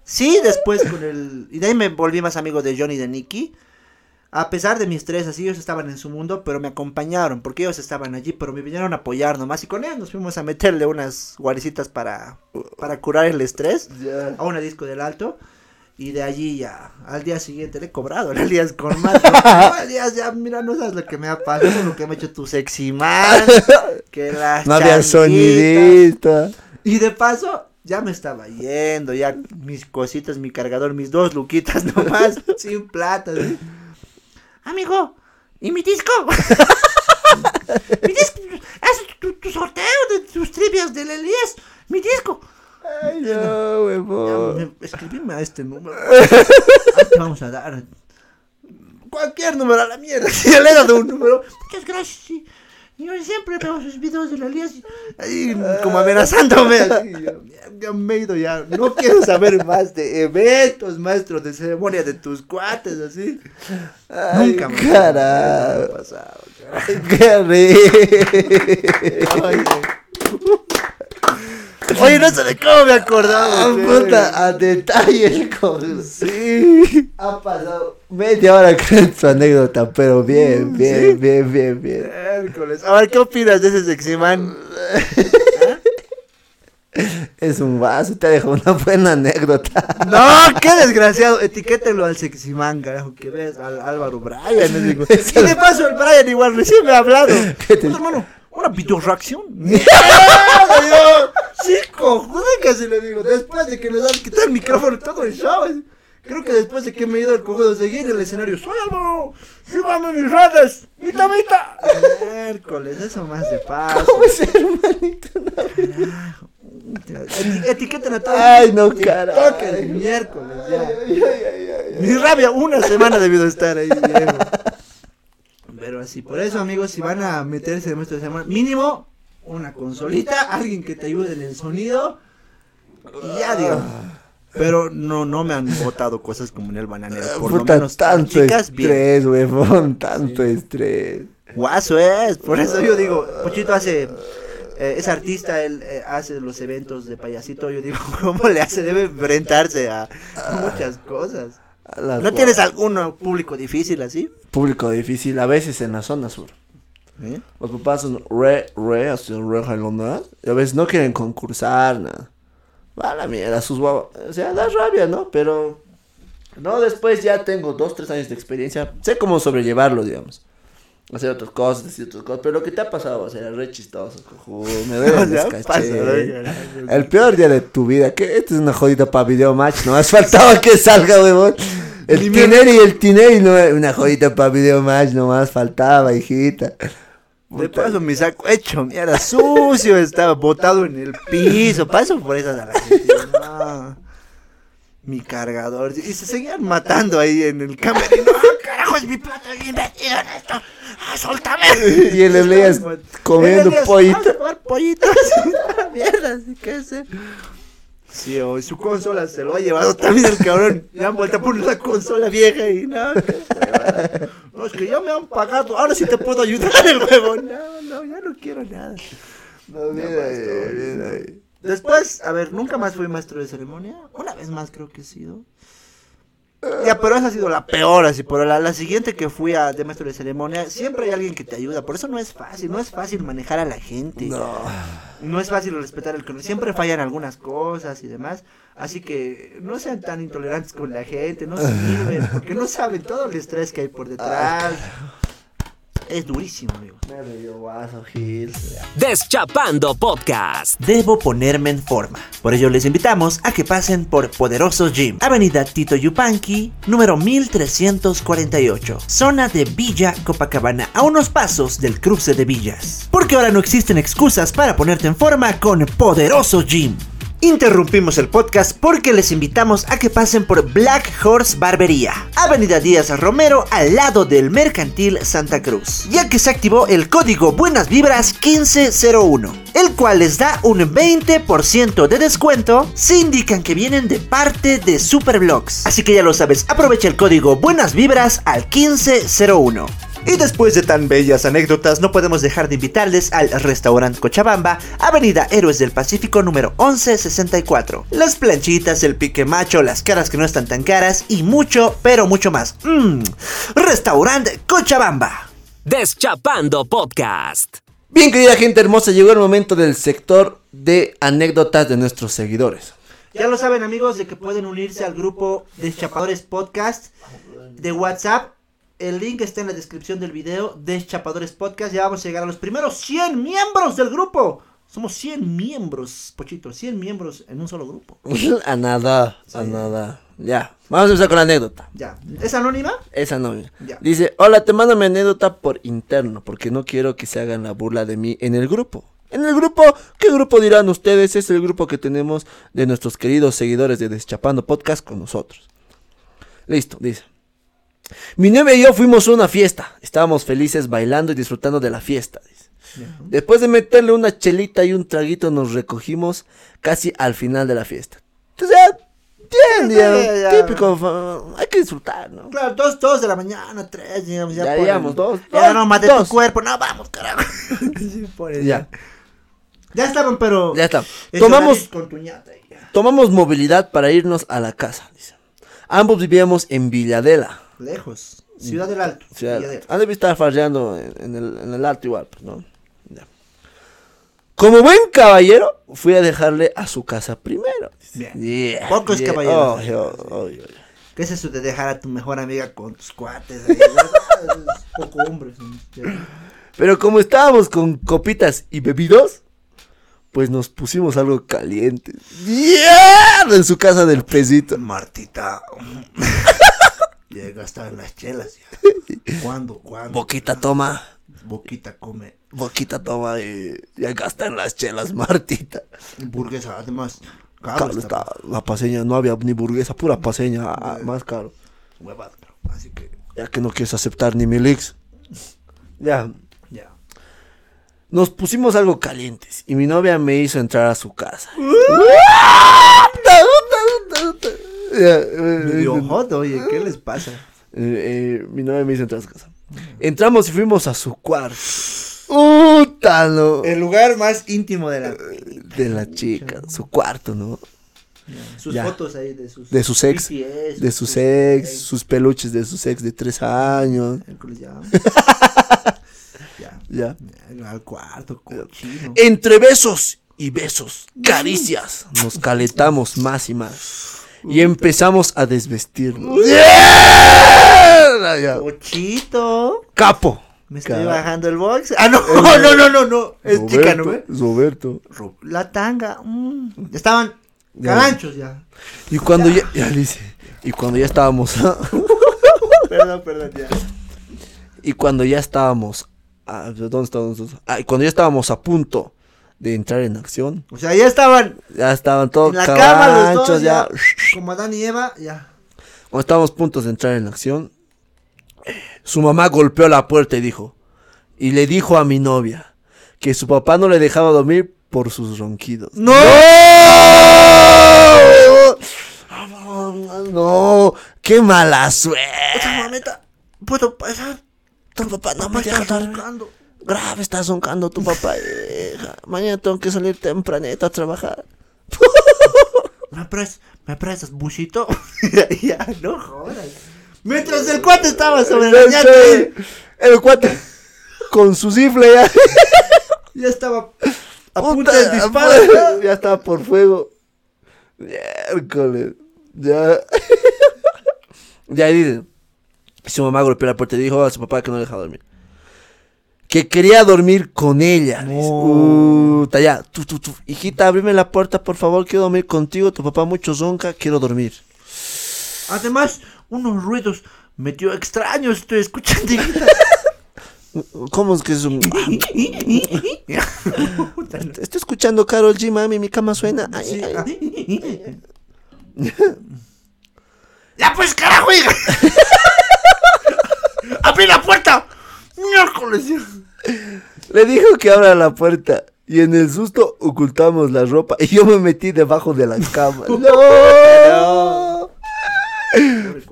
Sí, después con el. Y de ahí me volví más amigo de Johnny y de Nicky. A pesar de mi estrés, así ellos estaban en su mundo, pero me acompañaron, porque ellos estaban allí, pero me vinieron a apoyar nomás. Y con ellos nos fuimos a meterle unas guaricitas para, para curar el estrés a una disco del alto. Y de allí ya, al día siguiente le he cobrado, el Elías con más. No, Elías, ya, mira, no sabes lo que me ha pasado, lo que me ha hecho tu sexy man. Que las No había sonidista. Y de paso, ya me estaba yendo, ya mis cositas, mi cargador, mis dos luquitas nomás, sin plata. ¿sí? Amigo, ¿y mi disco? mi disco, es tu, tu sorteo de tus trivias del Elías, mi disco. Ay, no, huevón. me- escribime a este número. Te vamos a dar cualquier número a la mierda. Si le he dado un número, muchas gracias. sí. Yo siempre veo sus videos de la Elías. Ahí, como amenazándome. así, yo, ya, me he ido ya. No quiero saber más de eventos, maestros de ceremonia de tus cuates, así. Ay, Nunca me carajo. ha pasado. Qué rico. Oye. No sé de cómo me acordaba. Ah, puta, a detalle, cojudo. Sí. Ha pasado media hora con tu anécdota, pero bien, bien, bien, bien, bien. Miércoles. A ver, ¿qué opinas de ese sexy man? Es un vaso, te ha dejado una buena anécdota. No, qué desgraciado. Etiquétenlo al sexy man, carajo, que ves al Álvaro Bryan. le. Y de paso el Bryan igual recién me ha hablado. ¿Qué te- Pues, hermano, una video reacción. ¡Mierda! Sí, cojuda que se le digo. Después de que nos han quitado el micrófono todo el show. Creo que después de que me he ido al cojudo seguir en el escenario, soy Álvaro, síganme mis redes, mita, mita. Miércoles, eso más de paso. ¿Cómo es, hermanito? Eti- etiqueten a todos. Ay, no, carajo. toquen el miércoles, ya. Ay, ay, ay. Mi rabia, una semana debido de estar ahí, Diego. Pero así, por eso, amigos, si van a meterse en nuestra semana, mínimo una consolita, alguien que te ayude en el sonido. Y ya, digo. Pero no, no me han botado cosas como en el bananero. Por lo menos, tanto chicas, estrés, huevón, tanto estrés. Guaso es, por eso yo digo, Pochito hace, eh, es artista, él eh, hace los eventos de payasito, yo digo, ¿cómo le hace? Debe enfrentarse a muchas cosas. ¿No tienes algún público difícil así? Público difícil, a veces en la zona sur. ¿Eh? Los papás son re, re, así re jalonas. Y a veces no quieren concursar, nada. Va a la mierda, sus guavas. O sea, da rabia, ¿no? Pero. No, después ya tengo dos, tres años de experiencia. Sé cómo sobrellevarlo, digamos. Hacer otras cosas, decir otras cosas. Pero lo que te ha pasado, o sea, era re chistoso, cojo. Me duele el. El peor día de tu vida. que Esta es una jodita para video match. No más faltaba que salga, huevón. El Ni tiner y el tiner y no, una jodita para video match. No más faltaba, hijita. De paso mi saco hecho mierda, sucio, estaba botado en el piso. Paso por esas a la gente. no. Mi cargador. Y se seguían matando ahí en el camerino. ¡Ah, carajo, es mi plata bien metido en esto! ¡Ah, soltame! Y el Elías comiendo pollito. pollitos. mierda, así que hacer. Sí, o su consola se lo ha llevado también el cabrón. Le han vuelto a poner la consola vieja y no. se- No, es que ya me han pagado. Ahora sí te puedo ayudar el huevo. No, no, ya no quiero nada. No, mira, mira, eh. Después, a ver, nunca más fui maestro de ceremonia. Una vez más creo que he sido. Ya, pero esa ha sido la peor, así. Pero la, la siguiente que fui a de maestro de ceremonia, siempre hay alguien que te ayuda. Por eso no es fácil, no es fácil manejar a la gente. No. No es fácil respetar el conocimiento. Siempre fallan algunas cosas y demás. Así que no sean tan intolerantes con la gente, no sirven, porque no saben todo el estrés que hay por detrás. Es durísimo, Gil. Deschapando Podcast. Debo ponerme en forma. Por ello les invitamos a que pasen por Poderosos Gym, Avenida Tito Yupanqui, número 1348, zona de Villa Copacabana, a unos pasos del cruce de villas. Porque ahora no existen excusas para ponerte en forma con Poderosos Gym. Interrumpimos el podcast porque les invitamos a que pasen por Black Horse Barbería, Avenida Díaz Romero, al lado del Mercantil Santa Cruz, ya que se activó el código Buenas Vibras 1501, el cual les da un 20% de descuento si indican que vienen de parte de Superblogs. Así que ya lo sabes, aprovecha el código Buenas Vibras al 1501. Y después de tan bellas anécdotas, no podemos dejar de invitarles al restaurante Cochabamba, Avenida Héroes del Pacífico número 1164. Las planchitas, el pique macho, las caras que no están tan caras y mucho, pero mucho más. Mmm, restaurante Cochabamba. Deschapando Podcast. Bien, querida gente hermosa, llegó el momento del sector de anécdotas de nuestros seguidores. Ya lo saben amigos de que pueden unirse al grupo de Chapadores Podcast de WhatsApp. El link está en la descripción del video de Chapadores Podcast. Ya vamos a llegar a los primeros 100 miembros del grupo. Somos 100 miembros, Pochito, 100 miembros en un solo grupo. a nada, a nada. Ya, vamos a empezar con la anécdota. Ya, ¿es anónima? Esa no. Ya. Dice, hola, te mando mi anécdota por interno, porque no quiero que se hagan la burla de mí en el grupo. En el grupo, ¿qué grupo dirán ustedes? Es el grupo que tenemos de nuestros queridos seguidores de Deschapando Podcast con nosotros. Listo, dice. Mi novia y yo fuimos a una fiesta. Estábamos felices bailando y disfrutando de la fiesta. dice. Después de meterle una chelita y un traguito, nos recogimos casi al final de la fiesta. Sea, bien, Ya, ya. típico, hay que disfrutar, ¿no? Claro, dos, dos de la mañana, tres, digamos, ya, Ya, ponen- digamos, dos, Ya dos, no mate dos. tu cuerpo, no, vamos, carajo. Ponen, Ya, Ya estaban, pero... ya. Eso, Tomamos, Con tu ñata tomamos movilidad para irnos a la casa, dice. Ambos vivíamos en Villadela. Lejos. Ciudad del Alto. Sea, Villadero. han de estar farreando en, en el, en el alto igual, pues, ¿no? Ya. Como buen caballero, fui a dejarle a su casa primero. Bien. Yeah, Pocos yeah. caballeros. Oh, oh, yo- ¿Qué es eso de dejar a tu mejor amiga con tus cuates? ahí? poco hombre. ¿sí? Ya. Pero como estábamos con copitas y bebidos, pues nos pusimos algo caliente. ¡Yeah! En su casa del pesito. Martita. Hasta en las chelas. ya. ¿Cuándo? ¿Cuándo? Boquita toma, Boquita come. boquita toma y ya gasta en las chelas, Martita. Burguesa, además. Caro Caro está. la paseña, no había ni burguesa, pura paseña, ah, más caro. Creo. Así que, Ya que no quieres aceptar ni milix. Ya, ya. nos pusimos algo calientes y mi novia me hizo entrar a su casa. Ya, eh, Medio hot, oye, ¿qué les pasa? Eh, eh, mi novia me a su casa. Entramos y fuimos a su cuarto. ¡Puta, no! El lugar más íntimo de la. De la chica, su cuarto, ¿no? Sus Ya. fotos ahí de sus. De sus ex, BTS, de sus ex, sus peluches de sus ex de tres años. Ya. ya. Ya. Al cuarto, cochino. Entre besos y besos, caricias, nos calentamos más y más. Y empezamos a desvestirnos. Ya. Cochito. Capo. Me estoy bajando el box. Ah, no, no, no, no, no. Es chica, ¿no? ve? Roberto. Ro- La tanga. mm. Estaban Ya. ya. Y cuando ya, ya dice, y cuando ya estábamos, Perdón, perdón, ya. y cuando ya estábamos, ah, ¿dónde estábamos? nosotros? Ah, y cuando ya estábamos a punto de entrar en acción, O sea, ya estaban ya estaban todos en la cama los dos. ya. Ya. Como Adán y Eva, ya. Cuando estábamos puntos de entrar en acción, su mamá golpeó la puerta y dijo, y le dijo a mi novia que su papá no le dejaba dormir por sus ronquidos. ¡No! ¡No! ¡No! ¡Qué mala suerte! Esa mamita, ¿puedo pasar? Tu papá no me está dormir. Grave está roncando tu papá. hija. Mañana tengo que salir tempranito a trabajar. ¿Me prestas, me prestas buchito? ya, no jodas. Mientras el cuate estaba sobre la ñate, El cuate con su cifle ya. ya estaba a punto de disparar. pues, Ya estaba por fuego. Miércoles. Ya. Ya dice. Su mamá golpeó la puerta y dijo a su papá que no le dejaba dormir. Que quería dormir con ella. dice. Puta, ya. Tú, tú, tú. Hijita, abrime la puerta, por favor. Quiero dormir contigo. Tu papá mucho zonca. Quiero dormir. Además, unos ruidos medio extraños estoy escuchando. ¿Cómo es que es un... No. Estoy escuchando Carol G, mami. Mi cama suena. Ay, Sí, ay. ¡Ya pues, carajo, hija! ¡Abrí la puerta! ¡Miércoles! Le dijo que abra la puerta. Y en el susto ocultamos la ropa. Y yo me metí debajo de la cama. ¡No!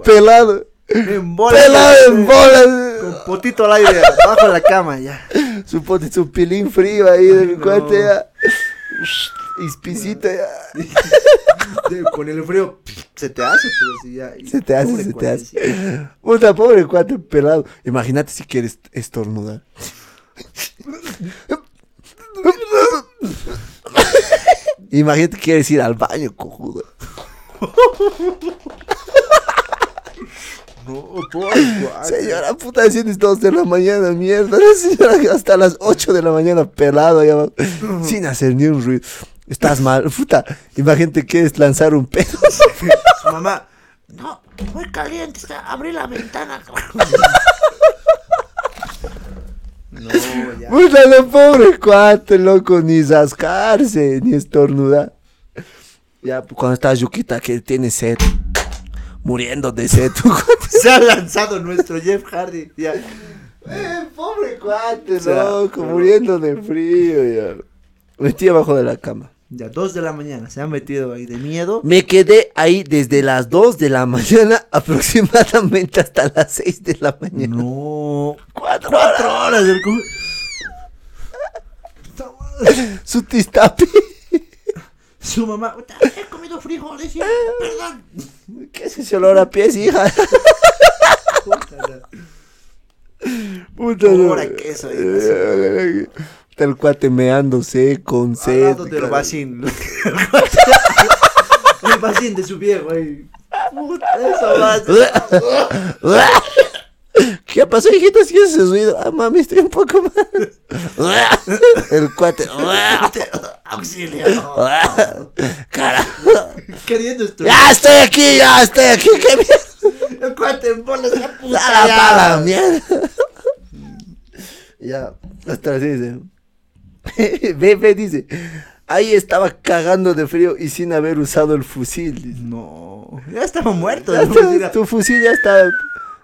Pelado. En bolas. Pelado en bolas. Con potito al aire, bajo la cama, ya. Su, pote- su pilín frío ahí de mi no. cuate ya. Ispicito ya. De- Con el frío se te hace, pero si ya. Se te hace, se te hace. Puta, pobre cuate pelado. Imagínate si quieres estornudar. Imagínate que quieres ir al baño, cojudo. No, pobre cuate. Señora, puta, haciendo dos de la mañana, mierda. La señora hasta las 8 de la mañana pelado ya sin hacer ni un ruido. Estás mal, puta. Imagínate que es lanzar un pedo. Su mamá. No, muy caliente, está. Abrí la ventana. No, ya. Puta, no, pobre cuate, loco, ni rascarse, ni estornudar. Ya, cuando está Yuquita que tiene sed, muriendo de sed. Se ha lanzado nuestro Jeff Hardy. Ya. Eh, pobre cuate, sea, loco, muriendo de frío, ya. Metí abajo de la cama. Ya, dos de la mañana. Se ha metido ahí de miedo. Me quedé ahí desde las 2 de la mañana aproximadamente hasta las 6 de la mañana. No. Cuatro, Cuatro horas del cu- Su tistapi. Su mamá. "Puta, He comido frijoles. ya, Perdón. ¿Qué es ese olor a pies, hija? Puta, Olor a queso, eh, Está el cuate meándose con Al sed. del cara. vacín. El vacín de su viejo ahí. Puta, eso va. ¿Qué pasó, hijita? ¿Si ese ruido? Ah, mami, estoy un poco mal. El cuate. Auxilio. Carajo. Queriendo esto. Ya estoy aquí, ya estoy aquí. ¿Qué mierda? El cuate en bolas la puta. A la ya. pala, mierda. Ya, hasta así dice. ve, ve, dice. Ahí estaba cagando de frío y sin haber usado el fusil. No. Ya estaba muerto. Ya está, tu fusil ya está.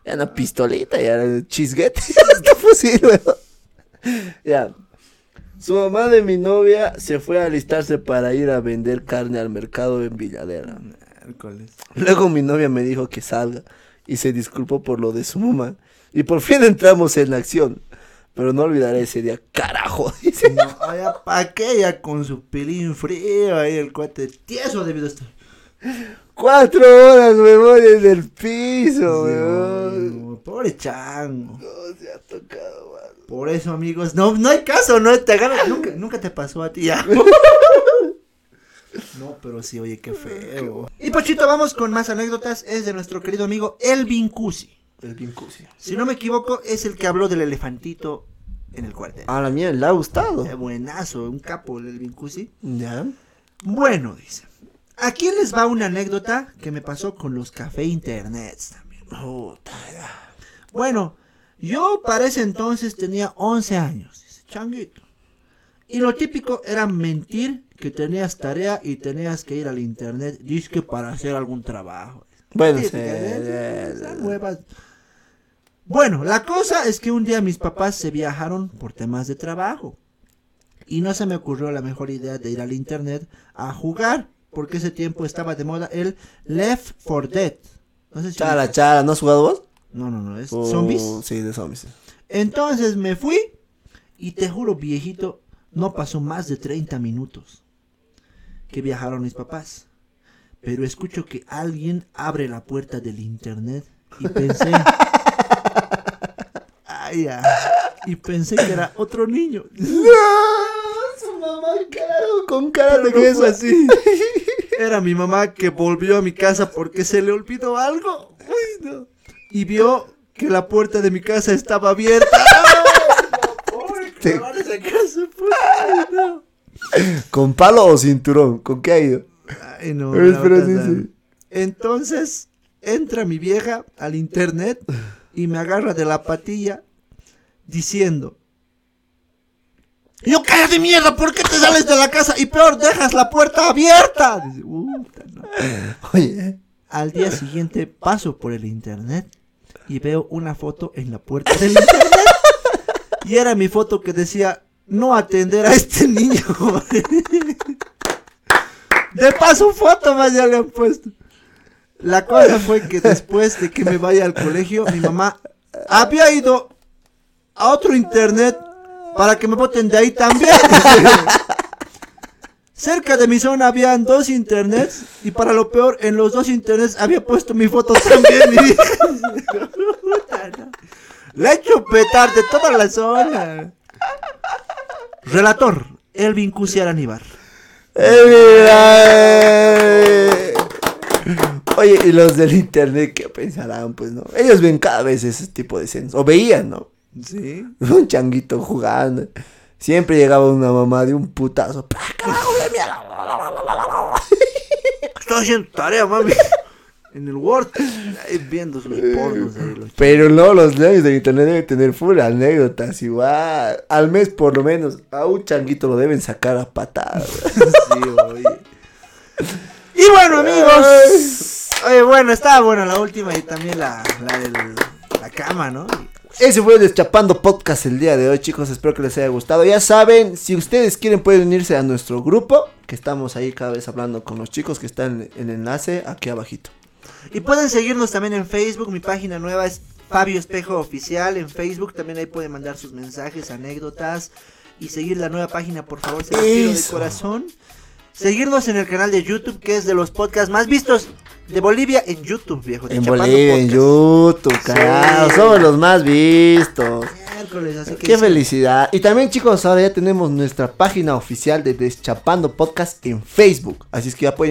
Ya una pistolita, ya era chisguete. Ya está fusil, weón. Ya. Su mamá de mi novia se fue a alistarse para ir a vender carne al mercado en Villadera. Miércoles. Luego mi novia me dijo que salga y se disculpó por lo de su mamá. Y por fin entramos en la acción. Pero no olvidaré ese día. Carajo, dice. No, ya pa' qué, ya con su pelín frío ahí el cuate tieso debido a estar. Cuatro horas voy desde el piso, weón. No, pobre chango. No se ha tocado, mano. Por eso, amigos, no, no hay caso, no te agarras, nunca, nunca te pasó a ti ya. No, pero sí, oye, qué feo. Y Pochito, vamos con más anécdotas. Es de nuestro querido amigo Elvin Cusi. El Vincusi. Si no me equivoco, es el que habló del elefantito en el cuartel. A la mía le ha gustado. Eh, buenazo, un capo el Elvin Cusi. Ya. Bueno, dice. Aquí les va una anécdota que me pasó con los café internets también. Bueno, yo para ese entonces tenía 11 años, dice, changuito. Y lo típico era mentir que tenías tarea y tenías que ir al internet, disque para hacer algún trabajo. Bueno, sí. Típica, ¿eh? ya, Esas ya. huevas. Bueno, la cosa es que un día mis papás se viajaron por temas de trabajo. Y no se me ocurrió la mejor idea de ir al internet a jugar. Porque ese tiempo estaba de moda el Left 4 Dead. No sé si Chala, chala, ¿no has jugado vos? No, no, no, es Uh, zombies. Sí, de zombies. Entonces me fui y te juro, viejito, no pasó más de 30 minutos que viajaron mis papás. Pero escucho que alguien abre la puerta del internet y pensé... Y pensé que era otro niño. Su mamá, carajo, con cara de no queso fue así. Era mi mamá que volvió a mi casa porque se le olvidó algo. Uy, no. Y vio que la puerta de mi casa estaba abierta. Te- casa, no. ¿Con palo o cinturón? ¿Con qué ha ido? Ay, no. Verdad. sí. Entonces entra mi vieja al internet y me agarra de la patilla diciendo: Yo cállate mierda, ¿por qué te sales de la casa? Y peor, dejas la puerta abierta. Dice, "Puta, no". Oye, Al día siguiente paso por el internet y veo una foto en la puerta del internet. Y era mi foto que decía, no atender a este niño. De paso foto más ya le han puesto. La cosa fue que después de que me vaya al colegio, mi mamá había ido a otro internet para que me voten de ahí también. Cerca de mi zona habían dos internets y para lo peor, en los dos internets había puesto mi foto también. Y. Le he hecho petar de toda la zona. Relator, Elvin Cusiar Aníbar. ¡Eh, mira, eh! Oye, y los del internet, ¿qué pensarán? Pues no. Ellos ven cada vez ese tipo de escenas. O veían, ¿no? Sí. Un changuito jugando. Siempre llegaba una mamá de un putazo. ¡Pah, carajo de mierda! Estoy haciendo tarea, mami. En el Word, viendo sus pornos ahí. Los... Pero no, los leones del internet deben tener full anécdotas igual. Al mes por lo menos a un changuito lo deben sacar a patadas. Sí, oye. Y bueno, amigos. Oye, bueno, estaba buena la última y también la, la de la cama, ¿no? Ese fue el Deschapando Podcast el día de hoy, chicos. Espero que les haya gustado. Ya saben, si ustedes quieren, pueden unirse a nuestro grupo. Que estamos ahí cada vez hablando con los chicos que están en el enlace aquí abajito. Y pueden seguirnos también en Facebook. Mi página nueva es Fabio Espejo Oficial. En Facebook también ahí pueden mandar sus mensajes, anécdotas. Y seguir la nueva página, por favor, se los de corazón. Seguirnos en el canal de YouTube, que es de los podcasts más vistos de Bolivia en YouTube, viejo. de En Bolivia, en. YouTube, carajo. Sí. Somos los más vistos. Miércoles, así que Qué sí. felicidad. Y también, chicos, ahora ya tenemos nuestra página oficial de Deschapando Podcast en Facebook. Así es que ya pueden